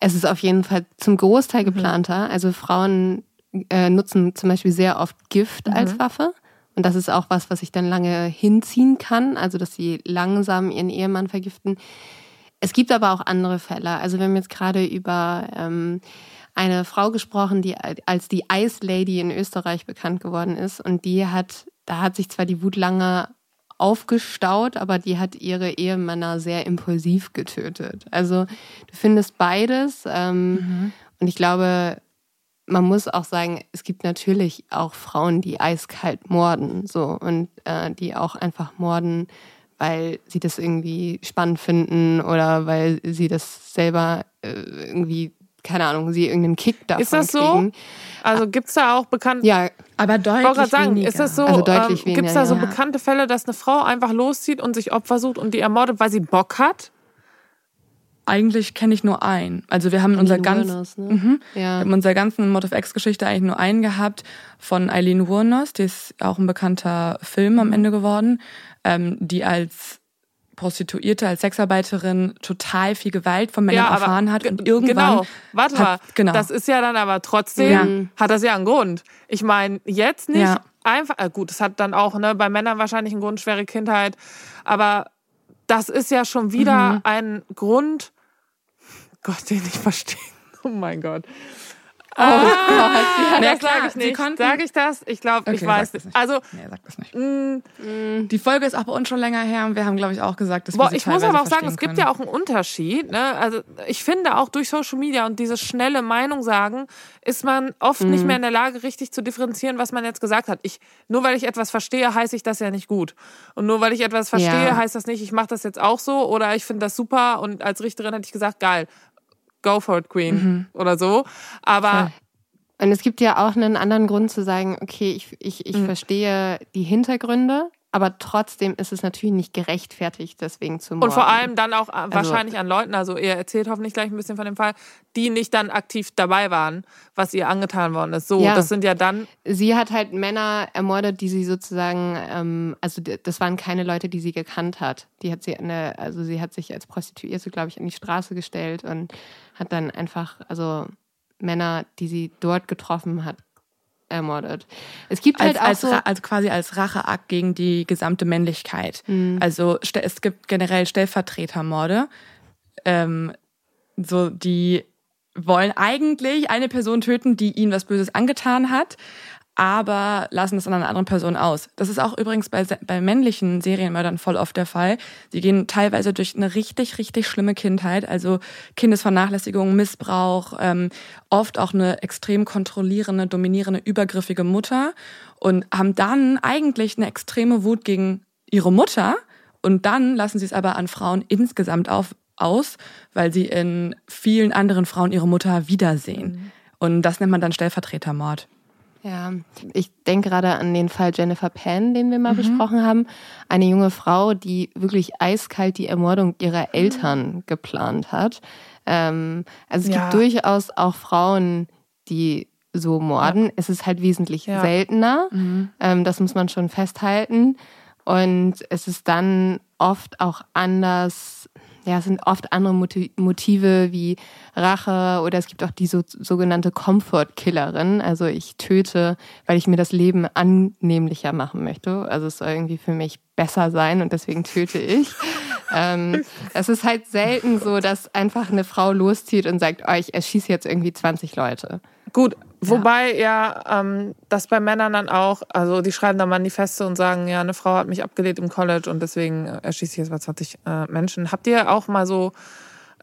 Speaker 3: es, ist auf jeden Fall zum Großteil mhm. geplanter. Mhm. Also Frauen äh, nutzen zum Beispiel sehr oft Gift mhm. als Waffe. Und das ist auch was, was ich dann lange hinziehen kann. Also dass sie langsam ihren Ehemann vergiften. Es gibt aber auch andere Fälle. Also wir haben jetzt gerade über ähm, eine Frau gesprochen, die als die Ice Lady in Österreich bekannt geworden ist. Und die hat, da hat sich zwar die Wut lange aufgestaut, aber die hat ihre Ehemänner sehr impulsiv getötet. Also du findest beides. Ähm, mhm. Und ich glaube, man muss auch sagen, es gibt natürlich auch Frauen, die eiskalt morden, so und äh, die auch einfach morden, weil sie das irgendwie spannend finden oder weil sie das selber äh, irgendwie keine Ahnung, sie irgendeinen Kick davon
Speaker 2: Ist das so?
Speaker 3: Kriegen.
Speaker 2: Also gibt es da auch bekannte.
Speaker 3: Ja, aber deutlich ich sagen, weniger.
Speaker 2: Ist das so? Also deutlich ähm, Gibt es da so ja. bekannte Fälle, dass eine Frau einfach loszieht und sich Opfer sucht und die ermordet, weil sie Bock hat?
Speaker 4: Eigentlich kenne ich nur einen. Also wir haben in unserer ganzen, ne? mhm, ja. wir haben unserer ganzen Mod of X-Geschichte eigentlich nur einen gehabt von Eileen Wurnos, die ist auch ein bekannter Film am Ende geworden, ähm, die als Prostituierte, als Sexarbeiterin total viel Gewalt von Männern ja, erfahren hat und irgendwann.
Speaker 2: Genau, warte hat, mal. Genau. Das ist ja dann aber trotzdem, ja. hat das ja einen Grund. Ich meine, jetzt nicht ja. einfach, äh gut, es hat dann auch ne, bei Männern wahrscheinlich einen Grund, schwere Kindheit, aber das ist ja schon wieder mhm. ein Grund, Gott, den ich verstehe. <laughs> Oh mein Gott. Oh ah, Gott, ja, das sage ich nicht. Sage ich das? Ich glaube, okay, ich weiß
Speaker 4: nicht. Also, nee, sag das nicht. Mm. die Folge ist auch bei uns schon länger her und wir haben, glaube ich, auch gesagt, dass Boah, wir
Speaker 2: Ich muss aber auch sagen, es gibt ja auch einen Unterschied. Ne? Also ich finde auch durch Social Media und diese schnelle Meinung sagen, ist man oft mhm. nicht mehr in der Lage, richtig zu differenzieren, was man jetzt gesagt hat. Ich, nur weil ich etwas verstehe, heiße ich das ja nicht gut. Und nur weil ich etwas verstehe, ja. heißt das nicht, ich mache das jetzt auch so oder ich finde das super und als Richterin hätte ich gesagt, geil, go for it, Queen mhm. oder so. Aber
Speaker 3: und es gibt ja auch einen anderen Grund zu sagen, okay, ich, ich, ich mhm. verstehe die Hintergründe, aber trotzdem ist es natürlich nicht gerechtfertigt, deswegen zu morden.
Speaker 2: Und vor allem dann auch äh, also, wahrscheinlich an Leuten, also ihr erzählt hoffentlich gleich ein bisschen von dem Fall, die nicht dann aktiv dabei waren, was ihr angetan worden ist. So, ja. das sind ja dann.
Speaker 3: Sie hat halt Männer ermordet, die sie sozusagen, ähm, also das waren keine Leute, die sie gekannt hat. Die hat sie eine, also sie hat sich als Prostituierte, glaube ich, an die Straße gestellt und hat dann einfach, also Männer, die sie dort getroffen hat, ermordet.
Speaker 4: Es gibt halt als, auch als, so als quasi als Racheakt gegen die gesamte Männlichkeit. Mhm. Also es gibt generell Stellvertretermorde, ähm, so die wollen eigentlich eine Person töten, die ihnen was Böses angetan hat, aber lassen es an einer anderen Person aus. Das ist auch übrigens bei, bei männlichen Serienmördern voll oft der Fall. Sie gehen teilweise durch eine richtig, richtig schlimme Kindheit, also Kindesvernachlässigung, Missbrauch, ähm, oft auch eine extrem kontrollierende, dominierende, übergriffige Mutter und haben dann eigentlich eine extreme Wut gegen ihre Mutter und dann lassen sie es aber an Frauen insgesamt auf, aus, weil sie in vielen anderen Frauen ihre Mutter wiedersehen. Mhm. Und das nennt man dann Stellvertretermord.
Speaker 3: Ja, ich denke gerade an den Fall Jennifer Pan, den wir mal mhm. besprochen haben. Eine junge Frau, die wirklich eiskalt die Ermordung ihrer Eltern geplant hat. Ähm, also es ja. gibt durchaus auch Frauen, die so morden. Ja. Es ist halt wesentlich ja. seltener. Mhm. Ähm, das muss man schon festhalten. Und es ist dann oft auch anders ja, es sind oft andere Motive wie Rache oder es gibt auch die so, sogenannte Comfort-Killerin. Also ich töte, weil ich mir das Leben annehmlicher machen möchte. Also es soll irgendwie für mich besser sein und deswegen töte ich. <laughs> ähm, es ist halt selten so, dass einfach eine Frau loszieht und sagt, oh, ich erschieße jetzt irgendwie 20 Leute.
Speaker 2: Gut, wobei ja, ähm, das bei Männern dann auch, also die schreiben dann Manifeste und sagen, ja, eine Frau hat mich abgelehnt im College und deswegen äh, erschieße ich jetzt mal 20 äh, Menschen. Habt ihr auch mal so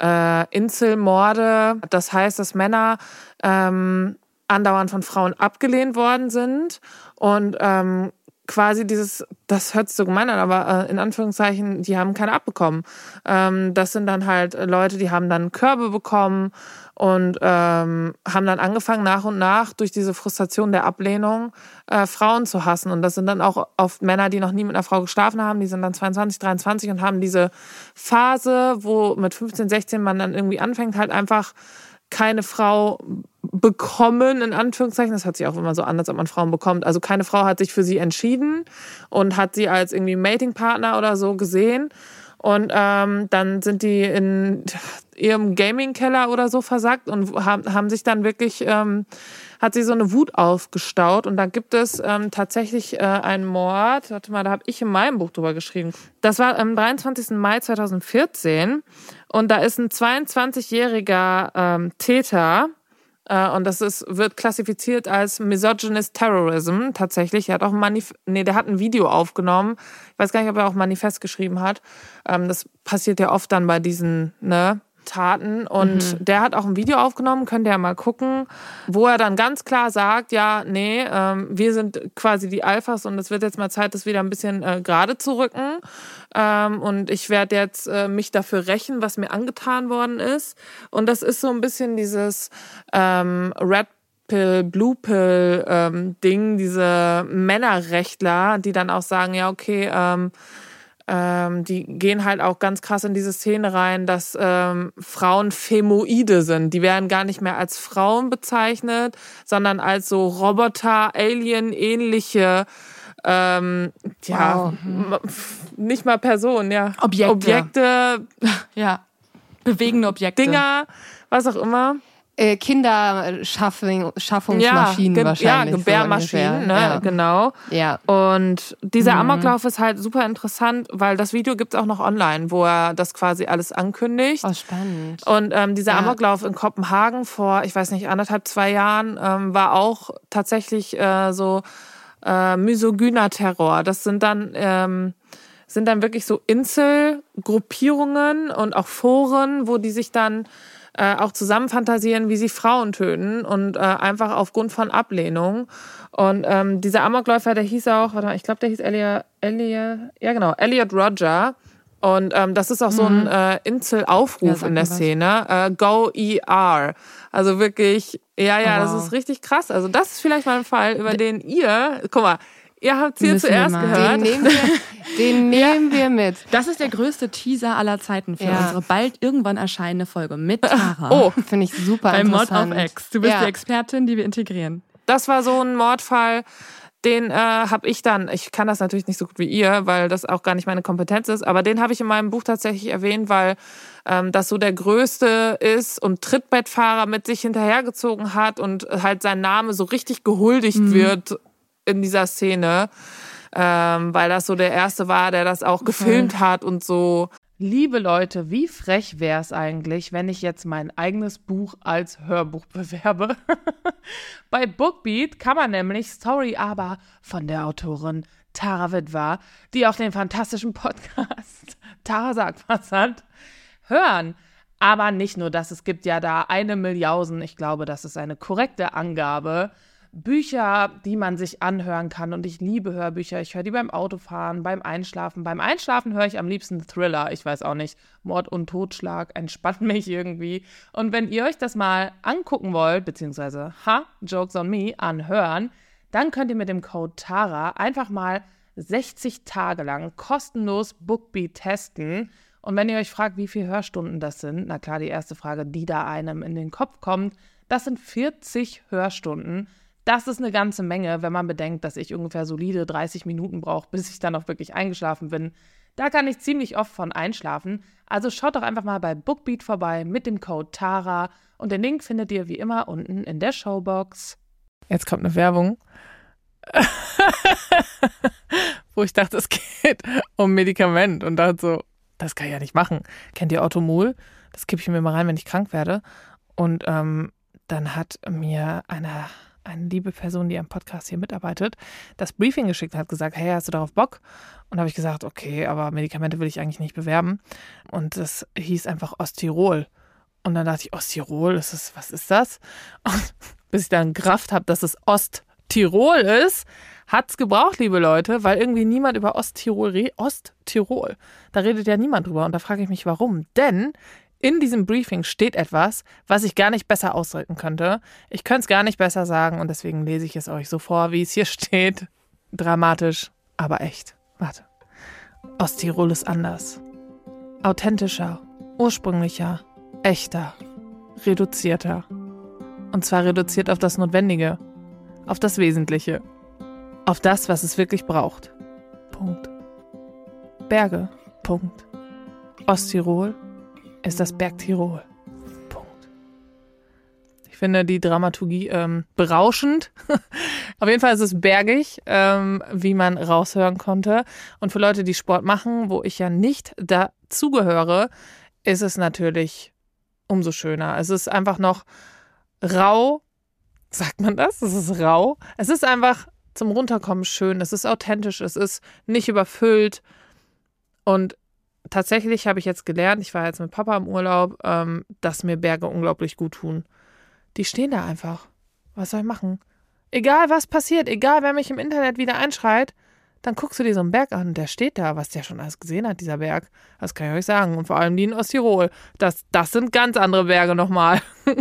Speaker 2: äh, Inselmorde? Das heißt, dass Männer ähm, andauernd von Frauen abgelehnt worden sind und ähm, quasi dieses, das hört sich so gemein an, aber äh, in Anführungszeichen, die haben keine abbekommen. Ähm, das sind dann halt Leute, die haben dann Körbe bekommen und ähm, haben dann angefangen, nach und nach durch diese Frustration der Ablehnung äh, Frauen zu hassen. Und das sind dann auch oft Männer, die noch nie mit einer Frau geschlafen haben, die sind dann 22, 23 und haben diese Phase, wo mit 15, 16 man dann irgendwie anfängt, halt einfach keine Frau bekommen, in Anführungszeichen. Das hört sich auch immer so an, als ob man Frauen bekommt. Also keine Frau hat sich für sie entschieden und hat sie als irgendwie Matingpartner oder so gesehen. Und ähm, dann sind die in ihrem Gaming-Keller oder so versackt und haben, haben sich dann wirklich, ähm, hat sie so eine Wut aufgestaut. Und da gibt es ähm, tatsächlich äh, einen Mord. Warte mal, da habe ich in meinem Buch drüber geschrieben. Das war am 23. Mai 2014. Und da ist ein 22-jähriger ähm, Täter, und das ist, wird klassifiziert als Misogynist Terrorism tatsächlich. Er hat auch ein Manif nee, der hat ein Video aufgenommen. Ich weiß gar nicht, ob er auch ein Manifest geschrieben hat. Ähm, das passiert ja oft dann bei diesen, ne? Taten. Und mhm. der hat auch ein Video aufgenommen, könnt ihr ja mal gucken, wo er dann ganz klar sagt, ja, nee, ähm, wir sind quasi die Alphas und es wird jetzt mal Zeit, das wieder ein bisschen äh, gerade zu rücken. Ähm, und ich werde jetzt äh, mich dafür rächen, was mir angetan worden ist. Und das ist so ein bisschen dieses ähm, Red Pill, Blue Pill ähm, Ding, diese Männerrechtler, die dann auch sagen, ja, okay, ähm, ähm, die gehen halt auch ganz krass in diese Szene rein, dass ähm, Frauen Femoide sind. Die werden gar nicht mehr als Frauen bezeichnet, sondern als so Roboter, Alien-ähnliche ähm, ja, wow. nicht mal Personen, ja.
Speaker 4: Objekte.
Speaker 2: Objekte. <laughs>
Speaker 4: Ja. Bewegende Objekte.
Speaker 2: Dinger, was auch immer
Speaker 3: äh, Kinderschaffungsmaschinen
Speaker 2: ja,
Speaker 3: wahrscheinlich.
Speaker 2: Ja, Gebärmaschinen,
Speaker 3: so
Speaker 2: ne,
Speaker 3: ja.
Speaker 2: genau.
Speaker 3: Ja.
Speaker 2: Und dieser
Speaker 3: mhm.
Speaker 2: Amoklauf ist halt super interessant, weil das Video gibt's auch noch online, wo er das quasi alles ankündigt.
Speaker 3: Oh, spannend.
Speaker 2: Und ähm, dieser ja. Amoklauf in Kopenhagen vor, ich weiß nicht, anderthalb, zwei Jahren, ähm, war auch tatsächlich äh, so äh, misogyner Terror. Das sind dann... Ähm, sind dann wirklich so Inselgruppierungen und auch Foren, wo die sich dann äh, auch zusammenfantasieren, wie sie Frauen töten und äh, einfach aufgrund von Ablehnung. Und ähm, dieser Amokläufer, der hieß auch, warte mal, ich glaube, der hieß Elliot, Elliot, ja genau, Elliot Roger. Und ähm, das ist auch so ein mhm. äh, Inselaufruf ja, in der Szene. Äh, Go ER. Also wirklich, ja, ja, wow. das ist richtig krass. Also das ist vielleicht mal ein Fall, über den ihr, guck mal, Ihr habt es hier zuerst gehört.
Speaker 3: Den nehmen, wir, <laughs> den nehmen wir mit.
Speaker 4: Das ist der größte Teaser aller Zeiten für ja. unsere bald irgendwann erscheinende Folge mit <laughs> Tara.
Speaker 3: Oh, finde ich super
Speaker 4: Bei
Speaker 3: interessant.
Speaker 4: Mod of X. Du bist ja. die Expertin, die wir integrieren.
Speaker 2: Das war so ein Mordfall, den äh, habe ich dann, ich kann das natürlich nicht so gut wie ihr, weil das auch gar nicht meine Kompetenz ist, aber den habe ich in meinem Buch tatsächlich erwähnt, weil ähm, das so der größte ist und Trittbettfahrer mit sich hinterhergezogen hat und halt sein Name so richtig gehuldigt mhm. wird in dieser Szene, ähm, weil das so der erste war, der das auch gefilmt okay. hat und so.
Speaker 5: Liebe Leute, wie frech wäre es eigentlich, wenn ich jetzt mein eigenes Buch als Hörbuch <laughs> bewerbe? Bei Bookbeat kann man nämlich Story aber von der Autorin Tara Witwer, die auf den fantastischen Podcast <laughs> Tara sagt was hat, hören. Aber nicht nur das, es gibt ja da eine Milliausen, ich glaube, das ist eine korrekte Angabe, Bücher, die man sich anhören kann. Und ich liebe Hörbücher. Ich höre die beim Autofahren, beim Einschlafen. Beim Einschlafen höre ich am liebsten Thriller. Ich weiß auch nicht. Mord und Totschlag entspannt <laughs> mich irgendwie. Und wenn ihr euch das mal angucken wollt, beziehungsweise, ha, Jokes on Me, anhören, dann könnt ihr mit dem Code TARA einfach mal 60 Tage lang kostenlos Bookbeat testen. Und wenn ihr euch fragt, wie viele Hörstunden das sind, na klar, die erste Frage, die da einem in den Kopf kommt, das sind 40 Hörstunden. Das ist eine ganze Menge, wenn man bedenkt, dass ich ungefähr solide 30 Minuten brauche, bis ich dann auch wirklich eingeschlafen bin. Da kann ich ziemlich oft von einschlafen. Also schaut doch einfach mal bei Bookbeat vorbei mit dem Code TARA und den Link findet ihr wie immer unten in der Showbox.
Speaker 2: Jetzt kommt eine Werbung, <laughs> wo ich dachte, es geht um Medikament und dachte so, das kann ich ja nicht machen. Kennt ihr Automol? Das gebe ich mir mal rein, wenn ich krank werde. Und ähm, dann hat mir eine eine liebe Person, die am Podcast hier mitarbeitet, das Briefing geschickt hat, gesagt, hey, hast du darauf Bock? Und habe ich gesagt, okay, aber Medikamente will ich eigentlich nicht bewerben. Und das hieß einfach Osttirol. Und dann dachte ich, Osttirol, ist das, was ist das? Und <laughs> bis ich dann Kraft habe, dass es Osttirol ist, Hat's gebraucht, liebe Leute, weil irgendwie niemand über Osttirol redet. Osttirol. Da redet ja niemand drüber und da frage ich mich, warum. Denn in diesem Briefing steht etwas, was ich gar nicht besser ausdrücken könnte. Ich könnte es gar nicht besser sagen und deswegen lese ich es euch so vor, wie es hier <laughs> steht. Dramatisch, aber echt. Warte. Osttirol ist anders. Authentischer, ursprünglicher, echter, reduzierter. Und zwar reduziert auf das Notwendige, auf das Wesentliche, auf das, was es wirklich braucht. Punkt. Berge. Punkt. Osttirol ist das Bergtirol. Punkt. Ich finde die Dramaturgie ähm, berauschend. <laughs> Auf jeden Fall ist es bergig, ähm, wie man raushören konnte. Und für Leute, die Sport machen, wo ich ja nicht dazugehöre, ist es natürlich umso schöner. Es ist einfach noch rau. Sagt man das? Es ist rau. Es ist einfach zum Runterkommen schön. Es ist authentisch. Es ist nicht überfüllt. Und tatsächlich habe ich jetzt gelernt, ich war jetzt mit Papa im Urlaub, ähm, dass mir Berge unglaublich gut tun. Die stehen da einfach. Was soll ich machen? Egal was passiert, egal wer mich im Internet wieder einschreit, dann guckst du dir so einen Berg an, der steht da, was der schon alles gesehen hat, dieser Berg. Das kann ich euch sagen. Und vor allem die in Osttirol. Das, das sind ganz andere Berge nochmal. <laughs>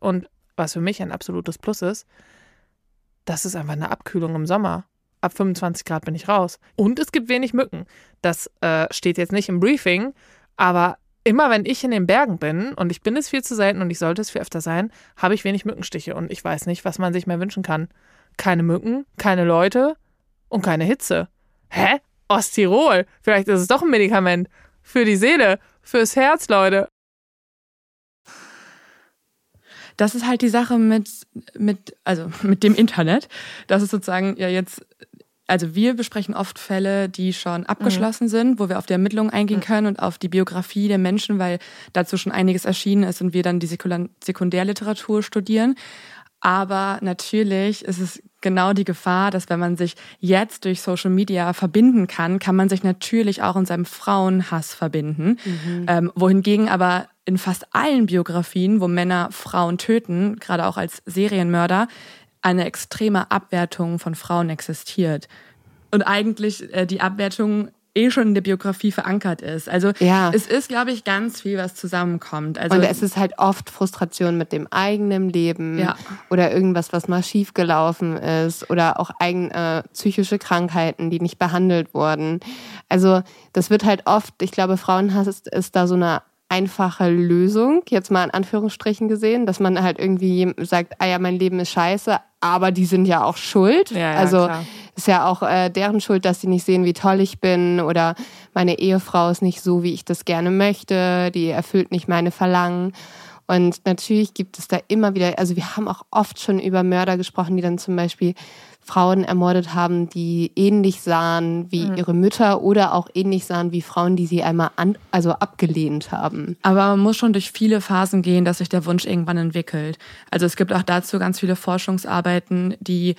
Speaker 2: Und was für mich ein absolutes Plus ist, das ist einfach eine Abkühlung im Sommer ab 25 Grad bin ich raus. Und es gibt wenig Mücken. Das äh, steht jetzt nicht im Briefing, aber immer wenn ich in den Bergen bin, und ich bin es viel zu selten und ich sollte es viel öfter sein, habe ich wenig Mückenstiche und ich weiß nicht, was man sich mehr wünschen kann. Keine Mücken, keine Leute und keine Hitze. Hä? Osttirol. Vielleicht ist es doch ein Medikament. Für die Seele, fürs Herz, Leute.
Speaker 4: Das ist halt die Sache mit, mit, also mit dem Internet. Das ist sozusagen ja jetzt also wir besprechen oft Fälle, die schon abgeschlossen mhm. sind, wo wir auf die Ermittlungen eingehen mhm. können und auf die Biografie der Menschen, weil dazu schon einiges erschienen ist und wir dann die Sekundärliteratur studieren. Aber natürlich ist es genau die Gefahr, dass wenn man sich jetzt durch Social Media verbinden kann, kann man sich natürlich auch in seinem Frauenhass verbinden. Mhm. Ähm, wohingegen aber in fast allen Biografien, wo Männer Frauen töten, gerade auch als Serienmörder, eine extreme Abwertung von Frauen existiert. Und eigentlich äh, die Abwertung eh schon in der Biografie verankert ist. Also ja. es ist, glaube ich, ganz viel, was zusammenkommt. Also
Speaker 3: und es ist halt oft Frustration mit dem eigenen Leben ja. oder irgendwas, was mal schiefgelaufen ist oder auch eigene äh, psychische Krankheiten, die nicht behandelt wurden. Also das wird halt oft, ich glaube, Frauenhass ist, ist da so eine einfache Lösung, jetzt mal in Anführungsstrichen gesehen, dass man halt irgendwie sagt, ah ja, mein Leben ist scheiße, aber die sind ja auch schuld. Ja, ja, also klar. ist ja auch äh, deren Schuld, dass sie nicht sehen, wie toll ich bin oder meine Ehefrau ist nicht so, wie ich das gerne möchte, die erfüllt nicht meine Verlangen. Und natürlich gibt es da immer wieder, also wir haben auch oft schon über Mörder gesprochen, die dann zum Beispiel Frauen ermordet haben, die ähnlich sahen wie mhm. ihre Mütter oder auch ähnlich sahen wie Frauen, die sie einmal an, also abgelehnt haben.
Speaker 4: Aber man muss schon durch viele Phasen gehen, dass sich der Wunsch irgendwann entwickelt. Also es gibt auch dazu ganz viele Forschungsarbeiten, die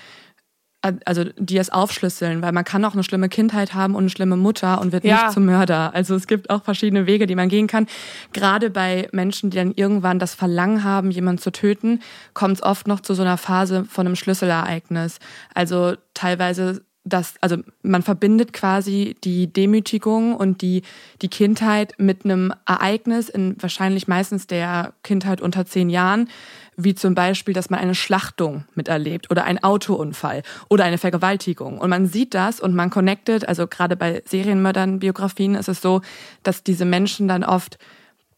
Speaker 4: also die es aufschlüsseln, weil man kann auch eine schlimme Kindheit haben und eine schlimme Mutter und wird ja. nicht zum Mörder. Also es gibt auch verschiedene Wege, die man gehen kann. Gerade bei Menschen, die dann irgendwann das Verlangen haben, jemanden zu töten, kommt es oft noch zu so einer Phase von einem Schlüsselereignis. Also teilweise das, also man verbindet quasi die Demütigung und die, die Kindheit mit einem Ereignis in wahrscheinlich meistens der Kindheit unter zehn Jahren, wie zum Beispiel, dass man eine Schlachtung miterlebt oder einen Autounfall oder eine Vergewaltigung. Und man sieht das und man connectet, also gerade bei Serienmördern, Biografien ist es so, dass diese Menschen dann oft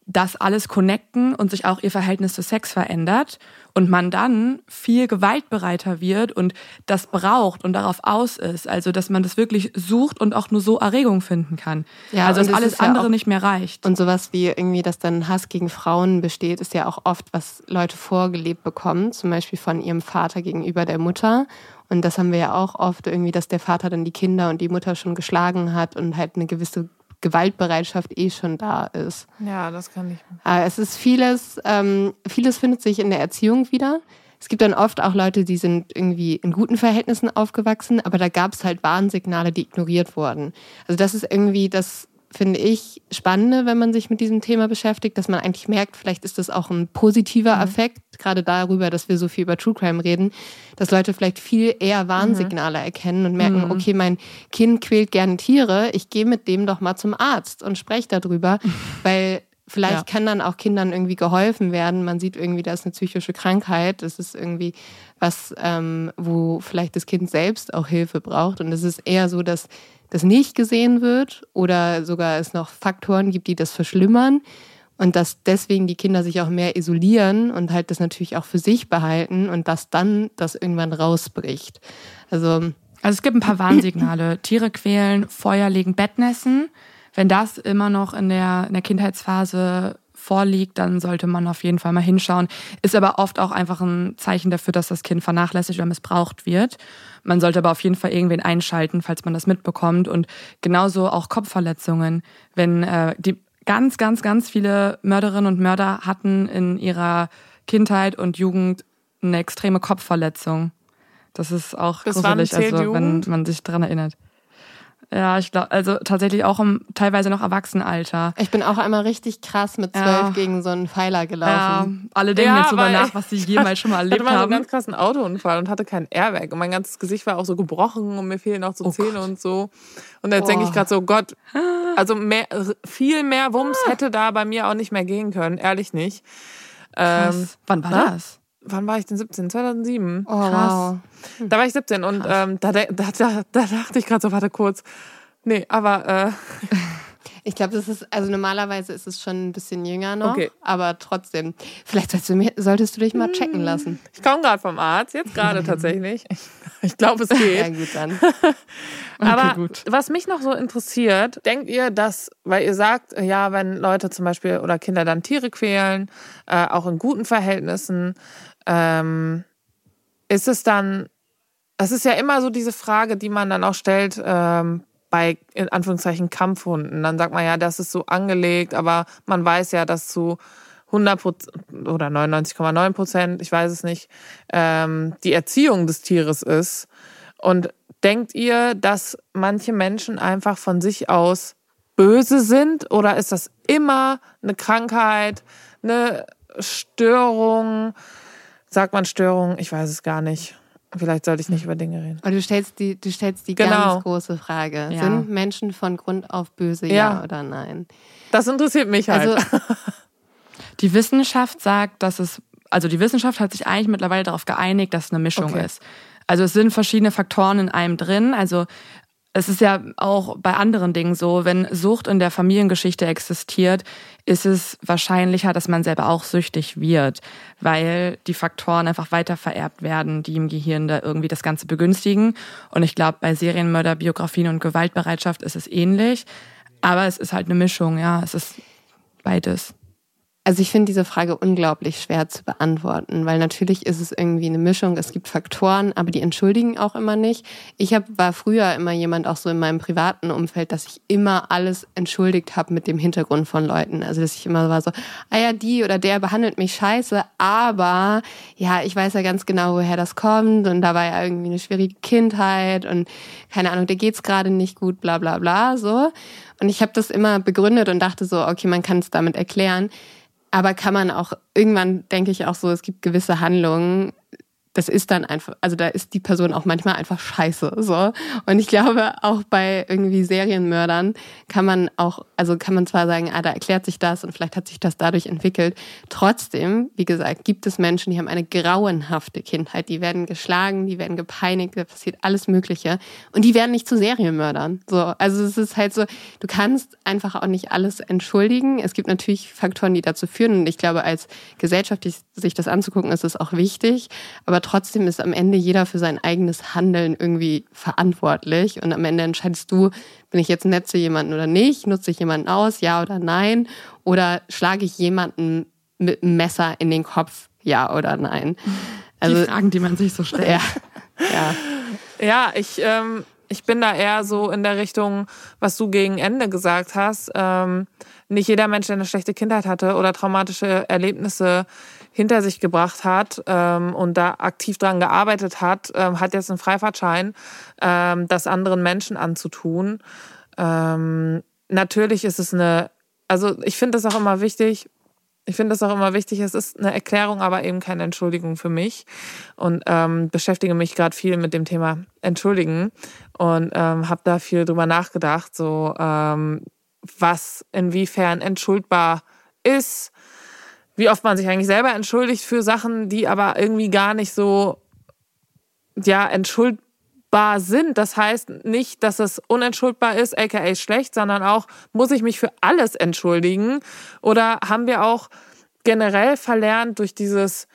Speaker 4: das alles connecten und sich auch ihr Verhältnis zu Sex verändert und man dann viel gewaltbereiter wird und das braucht und darauf aus ist. Also, dass man das wirklich sucht und auch nur so Erregung finden kann. Ja, also, dass alles andere ja nicht mehr reicht.
Speaker 3: Und sowas wie irgendwie, dass dann Hass gegen Frauen besteht, ist ja auch oft, was Leute vorgelebt bekommen, zum Beispiel von ihrem Vater gegenüber der Mutter. Und das haben wir ja auch oft irgendwie, dass der Vater dann die Kinder und die Mutter schon geschlagen hat und halt eine gewisse Gewaltbereitschaft eh schon da ist.
Speaker 2: Ja, das kann ich.
Speaker 3: Äh, es ist vieles, ähm, vieles findet sich in der Erziehung wieder. Es gibt dann oft auch Leute, die sind irgendwie in guten Verhältnissen aufgewachsen, aber da gab es halt Warnsignale, die ignoriert wurden. Also das ist irgendwie das finde ich, Spannende, wenn man sich mit diesem Thema beschäftigt, dass man eigentlich merkt, vielleicht ist das auch ein positiver mhm. Effekt, gerade darüber, dass wir so viel über True Crime reden, dass Leute vielleicht viel eher Warnsignale mhm. erkennen und merken, mhm. okay, mein Kind quält gerne Tiere, ich gehe mit dem doch mal zum Arzt und spreche darüber, <laughs> weil vielleicht ja. kann dann auch Kindern irgendwie geholfen werden. Man sieht irgendwie, da ist eine psychische Krankheit, das ist irgendwie was, ähm, wo vielleicht das Kind selbst auch Hilfe braucht und es ist eher so, dass das nicht gesehen wird oder sogar es noch Faktoren gibt, die das verschlimmern und dass deswegen die Kinder sich auch mehr isolieren und halt das natürlich auch für sich behalten und dass dann das irgendwann rausbricht. Also,
Speaker 4: also es gibt ein paar Warnsignale. <clears throat> Tiere quälen, Feuer legen, Bettnässen. Wenn das immer noch in der, in der Kindheitsphase vorliegt, dann sollte man auf jeden Fall mal hinschauen. Ist aber oft auch einfach ein Zeichen dafür, dass das Kind vernachlässigt oder missbraucht wird. Man sollte aber auf jeden Fall irgendwen einschalten, falls man das mitbekommt. Und genauso auch Kopfverletzungen. Wenn äh, die ganz, ganz, ganz viele Mörderinnen und Mörder hatten in ihrer Kindheit und Jugend eine extreme Kopfverletzung. Das ist auch das gruselig, also wenn man sich daran erinnert. Ja, ich glaube, also tatsächlich auch im teilweise noch Erwachsenenalter.
Speaker 3: Ich bin auch einmal richtig krass mit zwölf ja. gegen so einen Pfeiler gelaufen. Ja,
Speaker 4: alle denken ja, jetzt drüber nach, was sie jemals schon mal <laughs> erlebt haben. Ich hatte mal so
Speaker 2: einen ganz krassen Autounfall und hatte keinen Airbag und mein ganzes Gesicht war auch so gebrochen und mir fehlen auch so oh Zähne Gott. und so. Und jetzt denke ich gerade so, Gott, <gasps> also mehr, viel mehr Wumms hätte da bei mir auch nicht mehr gehen können, ehrlich nicht.
Speaker 4: Ähm, Wann war na? das?
Speaker 2: Wann war ich denn 17? 2007. Oh, Krass. Wow. Da war ich 17 und ähm, da, da, da, da dachte ich gerade so, warte kurz. Nee, aber. Äh, <laughs>
Speaker 3: ich glaube, das ist, also normalerweise ist es schon ein bisschen jünger noch, okay. aber trotzdem. Vielleicht solltest du, solltest du dich mal checken hm. lassen.
Speaker 2: Ich komme gerade vom Arzt, jetzt gerade <laughs> tatsächlich. Ich, ich glaube, es geht. Ja, gut dann. <laughs> aber okay, gut. was mich noch so interessiert, denkt ihr, dass, weil ihr sagt, ja, wenn Leute zum Beispiel oder Kinder dann Tiere quälen, äh, auch in guten Verhältnissen, ähm, ist es dann, es ist ja immer so diese Frage, die man dann auch stellt ähm, bei in Anführungszeichen Kampfhunden. Dann sagt man ja, das ist so angelegt, aber man weiß ja, dass zu 100% oder 99,9 Prozent, ich weiß es nicht, ähm, die Erziehung des Tieres ist. Und denkt ihr, dass manche Menschen einfach von sich aus böse sind oder ist das immer eine Krankheit, eine Störung? Sagt man Störung? Ich weiß es gar nicht. Vielleicht sollte ich nicht über Dinge reden.
Speaker 3: Aber du stellst die, du stellst die genau. ganz große Frage. Ja. Sind Menschen von Grund auf böse, ja, ja oder nein?
Speaker 2: Das interessiert mich halt. Also, <laughs>
Speaker 4: die Wissenschaft sagt, dass es, also die Wissenschaft hat sich eigentlich mittlerweile darauf geeinigt, dass es eine Mischung okay. ist. Also es sind verschiedene Faktoren in einem drin. Also es ist ja auch bei anderen Dingen so, wenn Sucht in der Familiengeschichte existiert, ist es wahrscheinlicher, dass man selber auch süchtig wird, weil die Faktoren einfach weiter vererbt werden, die im Gehirn da irgendwie das Ganze begünstigen. Und ich glaube, bei Serienmörder, Biografien und Gewaltbereitschaft ist es ähnlich. Aber es ist halt eine Mischung, ja. Es ist beides.
Speaker 3: Also ich finde diese Frage unglaublich schwer zu beantworten, weil natürlich ist es irgendwie eine Mischung. Es gibt Faktoren, aber die entschuldigen auch immer nicht. Ich hab, war früher immer jemand auch so in meinem privaten Umfeld, dass ich immer alles entschuldigt habe mit dem Hintergrund von Leuten. Also dass ich immer war so, ah ja, die oder der behandelt mich scheiße, aber ja, ich weiß ja ganz genau, woher das kommt und da war ja irgendwie eine schwierige Kindheit und keine Ahnung, der geht's gerade nicht gut, bla bla bla so. Und ich habe das immer begründet und dachte so, okay, man kann es damit erklären. Aber kann man auch, irgendwann denke ich auch so, es gibt gewisse Handlungen, das ist dann einfach, also da ist die Person auch manchmal einfach scheiße, so. Und ich glaube, auch bei irgendwie Serienmördern kann man auch, also kann man zwar sagen, ah, da erklärt sich das und vielleicht hat sich das dadurch entwickelt. Trotzdem, wie gesagt, gibt es Menschen, die haben eine grauenhafte Kindheit. Die werden geschlagen, die werden gepeinigt, da passiert alles Mögliche. Und die werden nicht zu Serienmördern, so. Also es ist halt so, du kannst einfach auch nicht alles entschuldigen. Es gibt natürlich Faktoren, die dazu führen. Und ich glaube, als Gesellschaft sich das anzugucken, ist es auch wichtig. Aber trotzdem ist am Ende jeder für sein eigenes Handeln irgendwie verantwortlich. Und am Ende entscheidest du, bin ich jetzt nett zu jemandem oder nicht? Nutze ich jemanden aus, ja oder nein? Oder schlage ich jemanden mit einem Messer in den Kopf, ja oder nein?
Speaker 4: Also, die Fragen, die man sich so stellt.
Speaker 2: Ja, ja. ja ich, ähm, ich bin da eher so in der Richtung, was du gegen Ende gesagt hast. Ähm, nicht jeder Mensch, der eine schlechte Kindheit hatte oder traumatische Erlebnisse hinter sich gebracht hat ähm, und da aktiv dran gearbeitet hat, ähm, hat jetzt einen Freifahrtschein, ähm, das anderen Menschen anzutun. Ähm, natürlich ist es eine, also ich finde das auch immer wichtig, ich finde das auch immer wichtig, es ist eine Erklärung, aber eben keine Entschuldigung für mich. Und ähm, beschäftige mich gerade viel mit dem Thema Entschuldigen und ähm, habe da viel drüber nachgedacht, so ähm, was inwiefern entschuldbar ist, wie oft man sich eigentlich selber entschuldigt für Sachen, die aber irgendwie gar nicht so ja entschuldbar sind. Das heißt nicht, dass es unentschuldbar ist, aka schlecht, sondern auch muss ich mich für alles entschuldigen oder haben wir auch generell verlernt durch dieses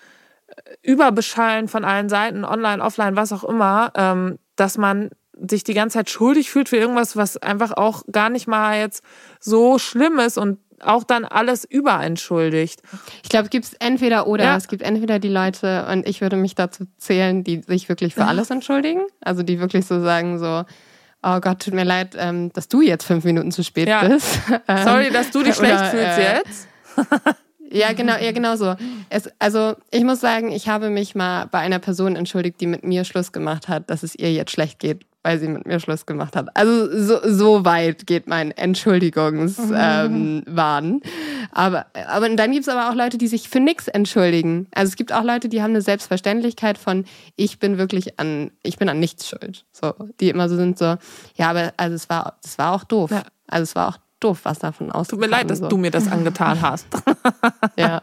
Speaker 2: Überbeschallen von allen Seiten, online, offline, was auch immer, ähm, dass man sich die ganze Zeit schuldig fühlt für irgendwas, was einfach auch gar nicht mal jetzt so schlimm ist und auch dann alles überentschuldigt.
Speaker 3: Ich glaube, es gibt entweder oder. Ja. Es gibt entweder die Leute, und ich würde mich dazu zählen, die sich wirklich für alles entschuldigen. Also die wirklich so sagen, so, oh Gott, tut mir leid, ähm, dass du jetzt fünf Minuten zu spät ja. bist. <laughs>
Speaker 2: Sorry, dass du dich <laughs> schlecht fühlst äh, jetzt. <laughs>
Speaker 3: Ja, genau, ja, genau so. Es, also ich muss sagen, ich habe mich mal bei einer Person entschuldigt, die mit mir Schluss gemacht hat, dass es ihr jetzt schlecht geht, weil sie mit mir Schluss gemacht hat. Also so, so weit geht mein Entschuldigungswahn. Ähm, aber, aber dann gibt's aber auch Leute, die sich für nichts entschuldigen. Also es gibt auch Leute, die haben eine Selbstverständlichkeit von, ich bin wirklich an, ich bin an nichts schuld. So, die immer so sind so, ja, aber also es war, es war auch doof. Ja. Also es war auch doof, was davon aus.
Speaker 2: Tut mir leid, dass so. du mir das angetan hast. <laughs>
Speaker 3: ja,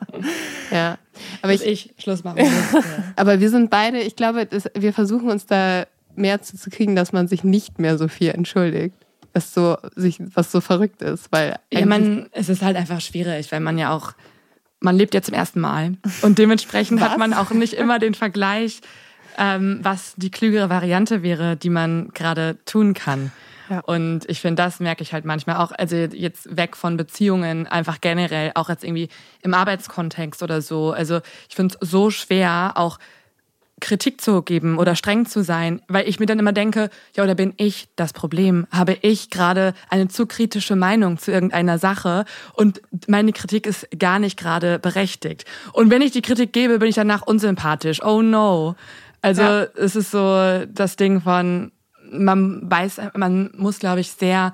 Speaker 3: ja.
Speaker 4: Aber ich, ich Schluss machen. <laughs>
Speaker 3: aber wir sind beide, ich glaube, das, wir versuchen uns da mehr zu, kriegen, dass man sich nicht mehr so viel entschuldigt. Was so, sich, was so verrückt ist, weil.
Speaker 4: Ja, man, es ist halt einfach schwierig, weil man ja auch, man lebt ja zum ersten Mal. Und dementsprechend hat man auch nicht immer den Vergleich, ähm, was die klügere Variante wäre, die man gerade tun kann. Ja. Und ich finde, das merke ich halt manchmal auch, also jetzt weg von Beziehungen, einfach generell, auch jetzt irgendwie im Arbeitskontext oder so. Also ich finde es so schwer, auch Kritik zu geben oder streng zu sein, weil ich mir dann immer denke, ja, oder bin ich das Problem? Habe ich gerade eine zu kritische Meinung zu irgendeiner Sache und meine Kritik ist gar nicht gerade berechtigt. Und wenn ich die Kritik gebe, bin ich danach unsympathisch. Oh no. Also ja. es ist so das Ding von, man weiß, man muss, glaube ich, sehr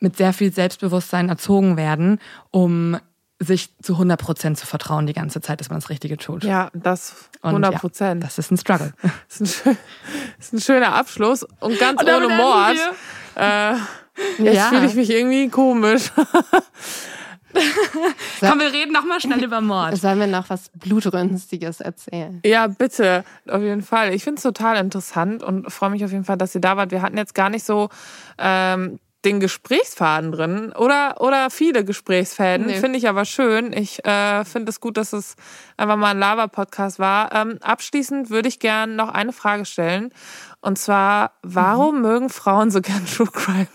Speaker 4: mit sehr viel Selbstbewusstsein erzogen werden, um sich zu 100 Prozent zu vertrauen die ganze Zeit, dass man das Richtige tut.
Speaker 2: Ja, das 100 Prozent.
Speaker 4: Ja, das ist ein Struggle. <laughs>
Speaker 2: Das ist ein, das ist ein schöner Abschluss und ganz und ohne Mord. Äh, jetzt ja. fühle ich mich irgendwie komisch. <laughs>
Speaker 4: Komm, wir reden noch mal schnell über Mord.
Speaker 3: Sollen wir noch was Blutrünstiges erzählen?
Speaker 2: Ja, bitte. Auf jeden Fall. Ich finde es total interessant und freue mich auf jeden Fall, dass ihr da wart. Wir hatten jetzt gar nicht so ähm, den Gesprächsfaden drin oder, oder viele Gesprächsfäden. Nee. Finde ich aber schön. Ich äh, finde es gut, dass es einfach mal ein Lava-Podcast war. Ähm, abschließend würde ich gerne noch eine Frage stellen. Und zwar, warum mhm. mögen Frauen so gern True Crime?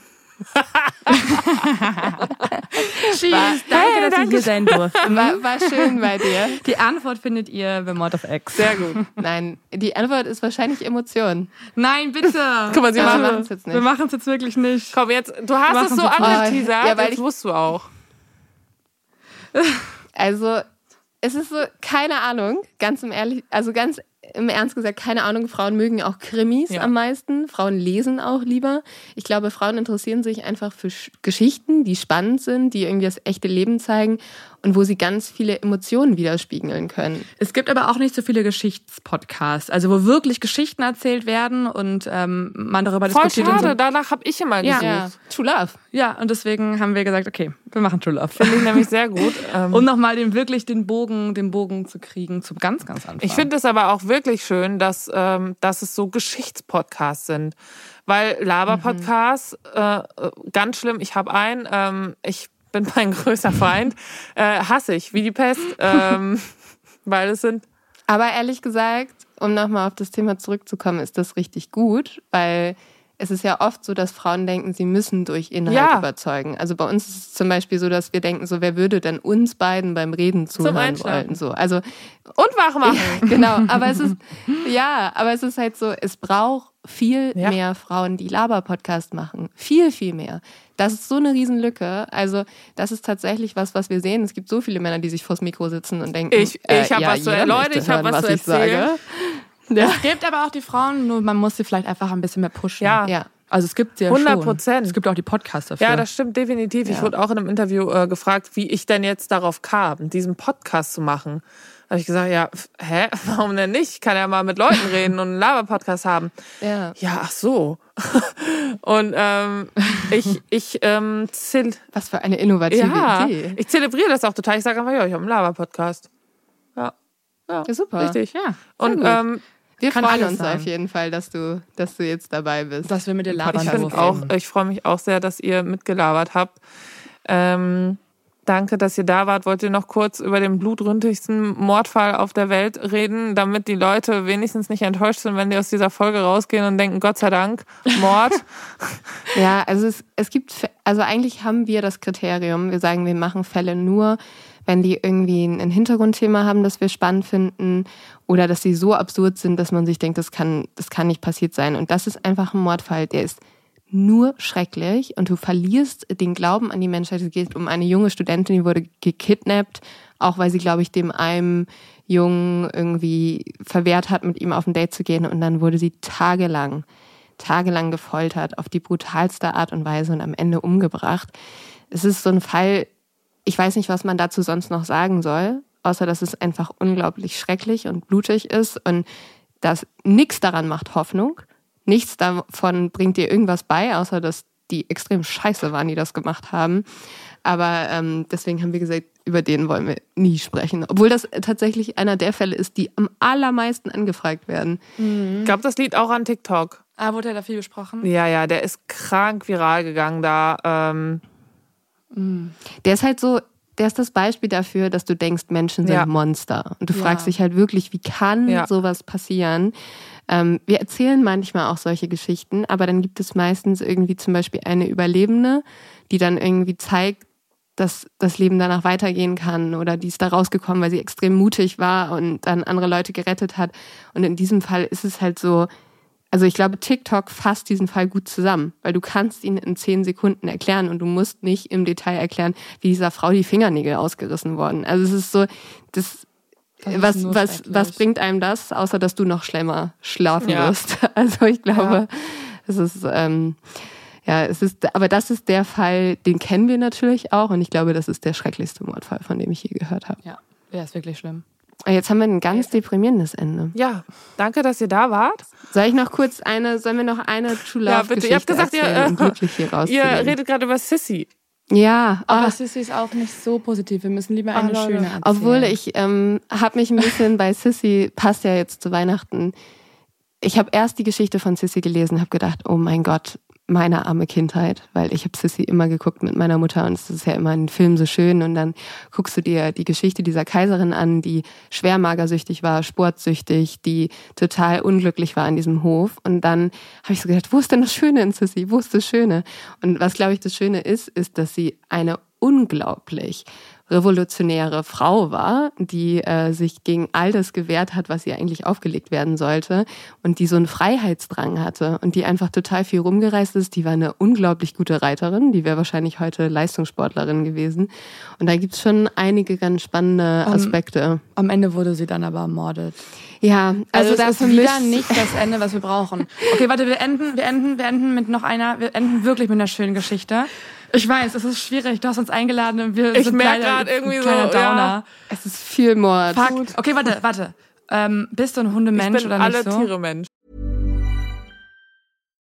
Speaker 4: Cheers, danke, hey, dass danke. ich hier sein durfte. <laughs>
Speaker 3: War, war, schön bei dir.
Speaker 4: Die Antwort findet ihr bei Mod of X.
Speaker 2: Sehr gut.
Speaker 3: Nein, die Antwort ist wahrscheinlich Emotion.
Speaker 4: Nein, bitte. <laughs>
Speaker 2: Guck mal, sie machen
Speaker 4: es jetzt nicht. Wir machen es jetzt wirklich nicht.
Speaker 2: Komm, jetzt, du hast es so angeteasert, ja, weil jetzt wusst du auch. <laughs>
Speaker 3: Also, es ist so, keine Ahnung, ganz im ehrlich, also ganz im Ernst gesagt, keine Ahnung, Frauen mögen auch Krimis ja. am meisten. Frauen lesen auch lieber. Ich glaube, Frauen interessieren sich einfach für Geschichten, die spannend sind, die irgendwie das echte Leben zeigen und wo sie ganz viele Emotionen widerspiegeln können.
Speaker 4: Es gibt aber auch nicht so viele Geschichtspodcasts, also wo wirklich Geschichten erzählt werden und ähm, man darüber
Speaker 2: Voll
Speaker 4: diskutiert.
Speaker 2: Schade,
Speaker 4: so.
Speaker 2: danach habe ich immer gesucht.
Speaker 3: Ja. True Love.
Speaker 4: Ja, und deswegen haben wir gesagt, okay, wir machen True Love.
Speaker 2: Finde ich nämlich sehr gut. <laughs>
Speaker 4: Ähm, um nochmal den wirklich den Bogen, den Bogen zu kriegen zum ganz, ganz Anfang.
Speaker 2: Ich finde es aber auch wirklich schön, dass, ähm, dass es so Geschichtspodcasts sind. Weil Laber-Podcasts, mhm. äh, ganz schlimm, ich habe einen, ähm, ich bin <laughs> mein größter Feind, äh, hasse ich wie die Pest, ähm, <laughs> weil es sind.
Speaker 3: Aber ehrlich gesagt, um nochmal auf das Thema zurückzukommen, ist das richtig gut, weil es ist ja oft so, dass Frauen denken, sie müssen durch Inhalt ja. überzeugen. Also bei uns ist es zum Beispiel so, dass wir denken, so wer würde denn uns beiden beim Reden zuhören wollen? So, also
Speaker 2: und wach machen.
Speaker 3: Ja, <laughs> genau, aber es ist ja, aber es ist halt so, es braucht viel ja. mehr Frauen, die Laber-Podcast machen. Viel, viel mehr. Das ist so eine Riesenlücke. Also, das ist tatsächlich was, was wir sehen. Es gibt so viele Männer, die sich vors Mikro sitzen und denken,
Speaker 2: ich, ich äh, habe ja, was zu Leute, ich habe was, was zu erzählen.
Speaker 4: Ja. Es gibt aber auch die Frauen, nur man muss sie vielleicht einfach ein bisschen mehr pushen.
Speaker 2: Ja, ja.
Speaker 4: Also es gibt sie ja
Speaker 2: 100
Speaker 4: schon.
Speaker 2: Prozent.
Speaker 4: Es gibt auch die Podcasts dafür.
Speaker 2: Ja, das stimmt definitiv. Ich wurde auch in einem Interview äh, gefragt, wie ich denn jetzt darauf kam, diesen Podcast zu machen. Da habe ich gesagt, ja, hä, <laughs> warum denn nicht? Ich kann ja mal mit Leuten reden und einen Laber-Podcast haben.
Speaker 3: Ja.
Speaker 2: Ja, ach so. <laughs> und ähm, ich, ich, ähm,
Speaker 3: Was für eine innovative
Speaker 2: ja,
Speaker 3: Idee.
Speaker 2: ich zelebriere das auch total. Ich sage einfach, ja, ich habe einen Laber-Podcast. Ja. ja,
Speaker 3: Ja, super.
Speaker 2: Richtig.
Speaker 4: Ja,
Speaker 2: Und
Speaker 3: gut.
Speaker 2: ähm,
Speaker 3: Wir
Speaker 4: Kann
Speaker 3: freuen uns
Speaker 4: sein.
Speaker 3: auf jeden Fall, dass du, dass du jetzt dabei bist.
Speaker 4: dass wir mit dir labern
Speaker 2: Ich auch, ich freue mich auch sehr, dass ihr mitgelabert habt. Ähm, danke, dass ihr da wart. Wollt ihr noch kurz über den blutrünstigsten Mordfall auf der Welt reden, damit die Leute wenigstens nicht enttäuscht sind, wenn die aus dieser Folge rausgehen und denken, Gott sei Dank, Mord. <laughs>
Speaker 3: Ja, also es, es gibt, also eigentlich haben wir das Kriterium, wir sagen, wir machen Fälle nur, wenn die irgendwie ein Hintergrundthema haben, das wir spannend finden oder dass sie so absurd sind, dass man sich denkt, das kann, das kann nicht passiert sein. Und das ist einfach ein Mordfall, der ist nur schrecklich und du verlierst den Glauben an die Menschheit. Es geht um eine junge Studentin, die wurde gekidnappt, auch weil sie, glaube ich, dem einem Jungen irgendwie verwehrt hat, mit ihm auf ein Date zu gehen und dann wurde sie tagelang tagelang gefoltert, auf die brutalste Art und Weise und am Ende umgebracht. Es ist so ein Fall, ich weiß nicht, was man dazu sonst noch sagen soll, außer dass es einfach unglaublich schrecklich und blutig ist und dass nichts daran macht Hoffnung. Nichts davon bringt dir irgendwas bei, außer dass die extrem scheiße waren, die das gemacht haben. Aber ähm, deswegen haben wir gesagt, über den wollen wir nie sprechen. Obwohl das tatsächlich einer der Fälle ist, die am allermeisten angefragt werden.
Speaker 2: Ich glaube, das liegt auch an TikTok.
Speaker 4: Ah, wurde ja da viel besprochen?
Speaker 2: Ja, ja, der ist krank viral gegangen da. Ähm,
Speaker 3: Der ist halt so, der ist das Beispiel dafür, dass du denkst, Menschen sind
Speaker 2: Ja.
Speaker 3: Monster. Und du
Speaker 4: Ja.
Speaker 3: fragst dich halt wirklich, wie kann
Speaker 2: Ja.
Speaker 3: sowas passieren? Ähm, wir erzählen manchmal auch solche Geschichten, aber dann gibt es meistens irgendwie zum Beispiel eine Überlebende, die dann irgendwie zeigt, dass das Leben danach weitergehen kann oder die ist da rausgekommen, weil sie extrem mutig war und dann andere Leute gerettet hat. Und in diesem Fall ist es halt so, also ich glaube, TikTok fasst diesen Fall gut zusammen, weil du kannst ihn in zehn Sekunden erklären und du musst nicht im Detail erklären, wie dieser Frau die Fingernägel ausgerissen wurden. Also es ist so, das,
Speaker 4: Das
Speaker 3: was, was, was bringt einem das, außer dass du noch schlimmer schlafen
Speaker 2: Ja.
Speaker 3: wirst? <laughs> Also ich glaube, es ist, ähm, ja, es ist, aber das ist der Fall, den kennen wir natürlich auch und ich glaube, das ist der schrecklichste Mordfall, von dem ich je gehört habe.
Speaker 4: Ja, der ist wirklich schlimm.
Speaker 3: Jetzt haben wir ein ganz deprimierendes Ende.
Speaker 2: ja, danke, dass ihr da wart.
Speaker 3: Soll ich noch kurz eine, sollen wir noch eine True Love
Speaker 2: Ja, bitte. Ihr habt gesagt, ihr,
Speaker 3: erzählen, um
Speaker 2: äh, <laughs> Ihr redet gerade über Sissy.
Speaker 3: Ja,
Speaker 4: Aber
Speaker 3: ah,
Speaker 4: Sissy ist auch nicht so positiv. Wir müssen lieber eine
Speaker 2: Leute.
Speaker 4: schöne erzählen.
Speaker 3: obwohl ich ähm, habe mich ein bisschen bei Sissy, passt ja jetzt zu Weihnachten. Ich habe erst die Geschichte von Sissy gelesen, habe gedacht, oh mein Gott, meine arme Kindheit, weil ich habe Sissy immer geguckt mit meiner Mutter und es ist ja immer ein Film so schön und dann guckst du dir die Geschichte dieser Kaiserin an, die schwer magersüchtig war, sportsüchtig, die total unglücklich war an diesem Hof und dann habe ich so gedacht, wo ist denn das Schöne in Sissy? Wo ist das Schöne? Und was glaube ich das Schöne ist, ist, dass sie eine unglaublich revolutionäre Frau war, die äh, sich gegen all das gewehrt hat, was ihr eigentlich aufgelegt werden sollte und die so einen Freiheitsdrang hatte und die einfach total viel rumgereist ist. Die war eine unglaublich gute Reiterin, die wäre wahrscheinlich heute Leistungssportlerin gewesen. Und da gibt's schon einige ganz spannende Aspekte.
Speaker 4: Am Ende wurde sie dann aber ermordet.
Speaker 3: ja, also,
Speaker 4: Also,
Speaker 3: da
Speaker 4: das ist wieder nicht das Ende, was wir brauchen. Okay, warte, wir enden, wir enden, wir enden mit noch einer, wir enden wirklich mit einer schönen Geschichte. Ich weiß, es ist schwierig. Du hast uns eingeladen und wir
Speaker 2: Ich
Speaker 4: sind
Speaker 2: merk
Speaker 4: leider
Speaker 2: irgendwie so, ja.
Speaker 4: Downer.
Speaker 3: es ist viel Mord.
Speaker 4: Fuck. Okay, warte, warte. Ähm, bist du ein
Speaker 2: Ich
Speaker 4: Hundemensch
Speaker 2: bin
Speaker 4: oder
Speaker 2: alle
Speaker 4: nicht so?
Speaker 2: Tiere Mensch.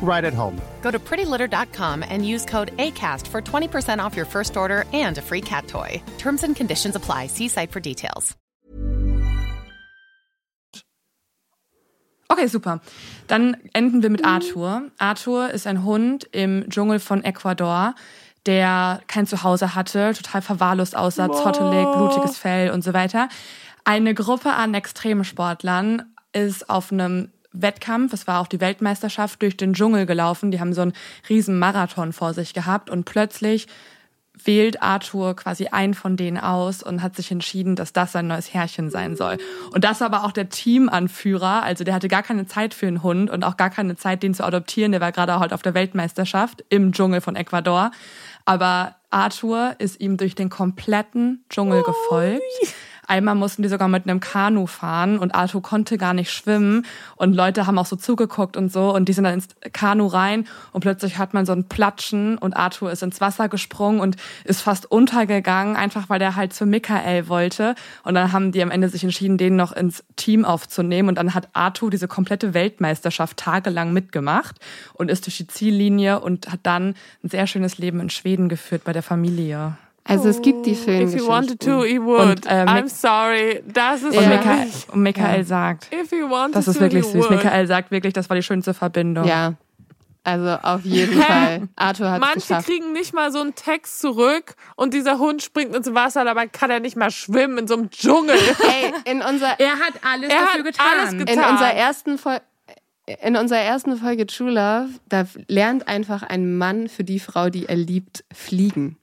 Speaker 6: right at home.
Speaker 7: Go to prettylitter.com and use code ACAST for 20% off your first order and a free cat toy. Terms and conditions apply. See site for details.
Speaker 4: Okay, super. Dann enden wir mit Arthur. Arthur ist ein Hund im Dschungel von Ecuador, der kein Zuhause hatte, total verwahrlost aussah, zottelig, blutiges Fell und so weiter. Eine Gruppe an Extremsportlern ist auf einem Wettkampf, es war auch die Weltmeisterschaft, durch den Dschungel gelaufen. Die haben so einen riesen Marathon vor sich gehabt und plötzlich wählt Arthur quasi einen von denen aus und hat sich entschieden, dass das sein neues Herrchen sein soll. Und das war aber auch der Teamanführer, also der hatte gar keine Zeit für einen Hund und auch gar keine Zeit, den zu adoptieren. Der war gerade halt auf der Weltmeisterschaft im Dschungel von Ecuador. Aber Arthur ist ihm durch den kompletten Dschungel gefolgt. Einmal mussten die sogar mit einem Kanu fahren und Arthur konnte gar nicht schwimmen. Und Leute haben auch so zugeguckt und so. Und die sind dann ins Kanu rein und plötzlich hört man so ein Platschen und Arthur ist ins Wasser gesprungen und ist fast untergegangen, einfach weil der halt zu Michael wollte. Und dann haben die am Ende sich entschieden, den noch ins Team aufzunehmen. Und dann hat Arthur diese komplette Weltmeisterschaft tagelang mitgemacht und ist durch die Ziellinie und hat dann ein sehr schönes Leben in Schweden geführt bei der Familie.
Speaker 3: Also es gibt die schönen
Speaker 2: If he wanted to, he would.
Speaker 4: Und, äh,
Speaker 2: I'm sorry. Das ist
Speaker 4: Und
Speaker 3: Ja.
Speaker 4: Michael, und Michael sagt,
Speaker 2: If he wanted
Speaker 4: das ist
Speaker 2: to,
Speaker 4: wirklich
Speaker 2: he
Speaker 4: süß. Michael sagt wirklich, das war die schönste Verbindung.
Speaker 3: Ja. Also auf jeden Fall. Arthur hat
Speaker 2: Manche
Speaker 3: geschafft.
Speaker 2: kriegen nicht mal so einen Text zurück und dieser Hund springt ins Wasser, dabei kann er nicht mal schwimmen in so einem Dschungel. <laughs>
Speaker 3: Ey, in unserer
Speaker 4: Er hat alles
Speaker 2: Er
Speaker 4: dafür
Speaker 2: hat
Speaker 4: getan.
Speaker 2: alles
Speaker 3: in
Speaker 2: getan.
Speaker 3: unserer ersten Folge in unserer ersten Folge True Love, da lernt einfach ein Mann für die Frau, die er liebt, fliegen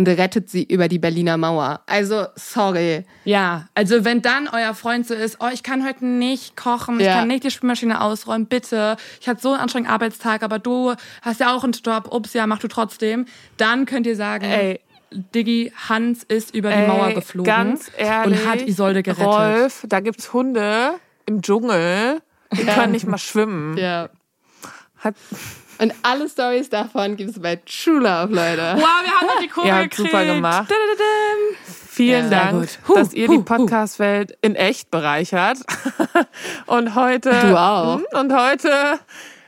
Speaker 3: und rettet sie über die Berliner Mauer. Also, sorry.
Speaker 4: Ja, also wenn dann euer Freund so ist, oh, ich kann heute nicht kochen, ich
Speaker 3: Ja.
Speaker 4: kann nicht die Spülmaschine ausräumen, bitte. Ich hatte so einen anstrengenden Arbeitstag, aber du hast ja auch einen Job, ups, ja, mach du trotzdem. Dann könnt ihr sagen,
Speaker 2: Ey.
Speaker 4: Diggi, Hans ist über die
Speaker 2: Ey,
Speaker 4: Mauer geflogen
Speaker 2: Ganz ehrlich,
Speaker 4: und hat Isolde gerettet.
Speaker 2: Rolf, da gibt's Hunde im Dschungel, die können nicht mal schwimmen.
Speaker 3: Ja.
Speaker 2: Hat,
Speaker 3: Und alle Stories davon gibt es bei True Love, Leute.
Speaker 4: Wow, wir haben noch die <laughs> Kurve
Speaker 2: habt
Speaker 4: gekriegt.
Speaker 2: super gemacht. Vielen
Speaker 3: Ja,
Speaker 2: Dank.
Speaker 4: Huh,
Speaker 2: dass ihr
Speaker 4: huh,
Speaker 2: die
Speaker 4: huh.
Speaker 2: Podcast-Welt in echt bereichert. <laughs> und heute
Speaker 3: Du auch.
Speaker 2: und heute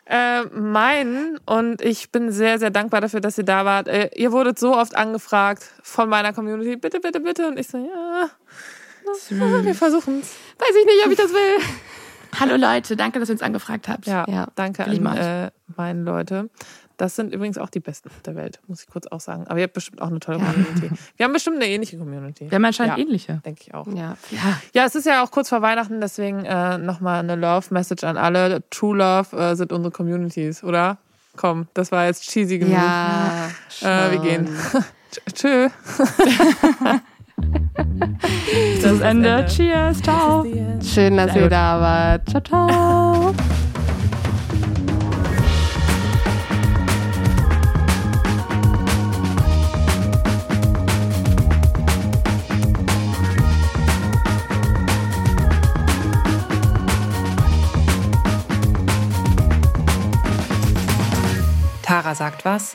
Speaker 2: äh, meinen und ich bin sehr sehr dankbar dafür, dass ihr da wart. Äh, ihr wurdet so oft angefragt von meiner Community, bitte bitte bitte und ich so ja, na, wir versuchen's.
Speaker 3: Weiß ich nicht, ob ich das will.
Speaker 4: Hallo Leute, danke, dass ihr uns angefragt habt.
Speaker 2: Ja,
Speaker 3: Ja,
Speaker 2: danke an äh, meine Leute. Das sind übrigens auch die Besten der Welt, muss ich kurz auch sagen. Aber ihr habt bestimmt auch eine tolle Community. Wir haben bestimmt eine ähnliche Community.
Speaker 4: Wir haben anscheinend
Speaker 2: Ja.
Speaker 4: ähnliche.
Speaker 2: Denke ich auch.
Speaker 3: Ja.
Speaker 2: Ja, es ist ja auch kurz vor Weihnachten, deswegen äh, nochmal eine Love-Message an alle. True Love äh, sind unsere Communities, oder? Komm, das war jetzt cheesy genug.
Speaker 3: Ja.
Speaker 2: Äh, wir gehen. <laughs> Tschö. <laughs>
Speaker 4: Das Ende. Cheers, ciao.
Speaker 3: Schön, dass ihr da wart. Ciao, ciao.
Speaker 1: Tara sagt was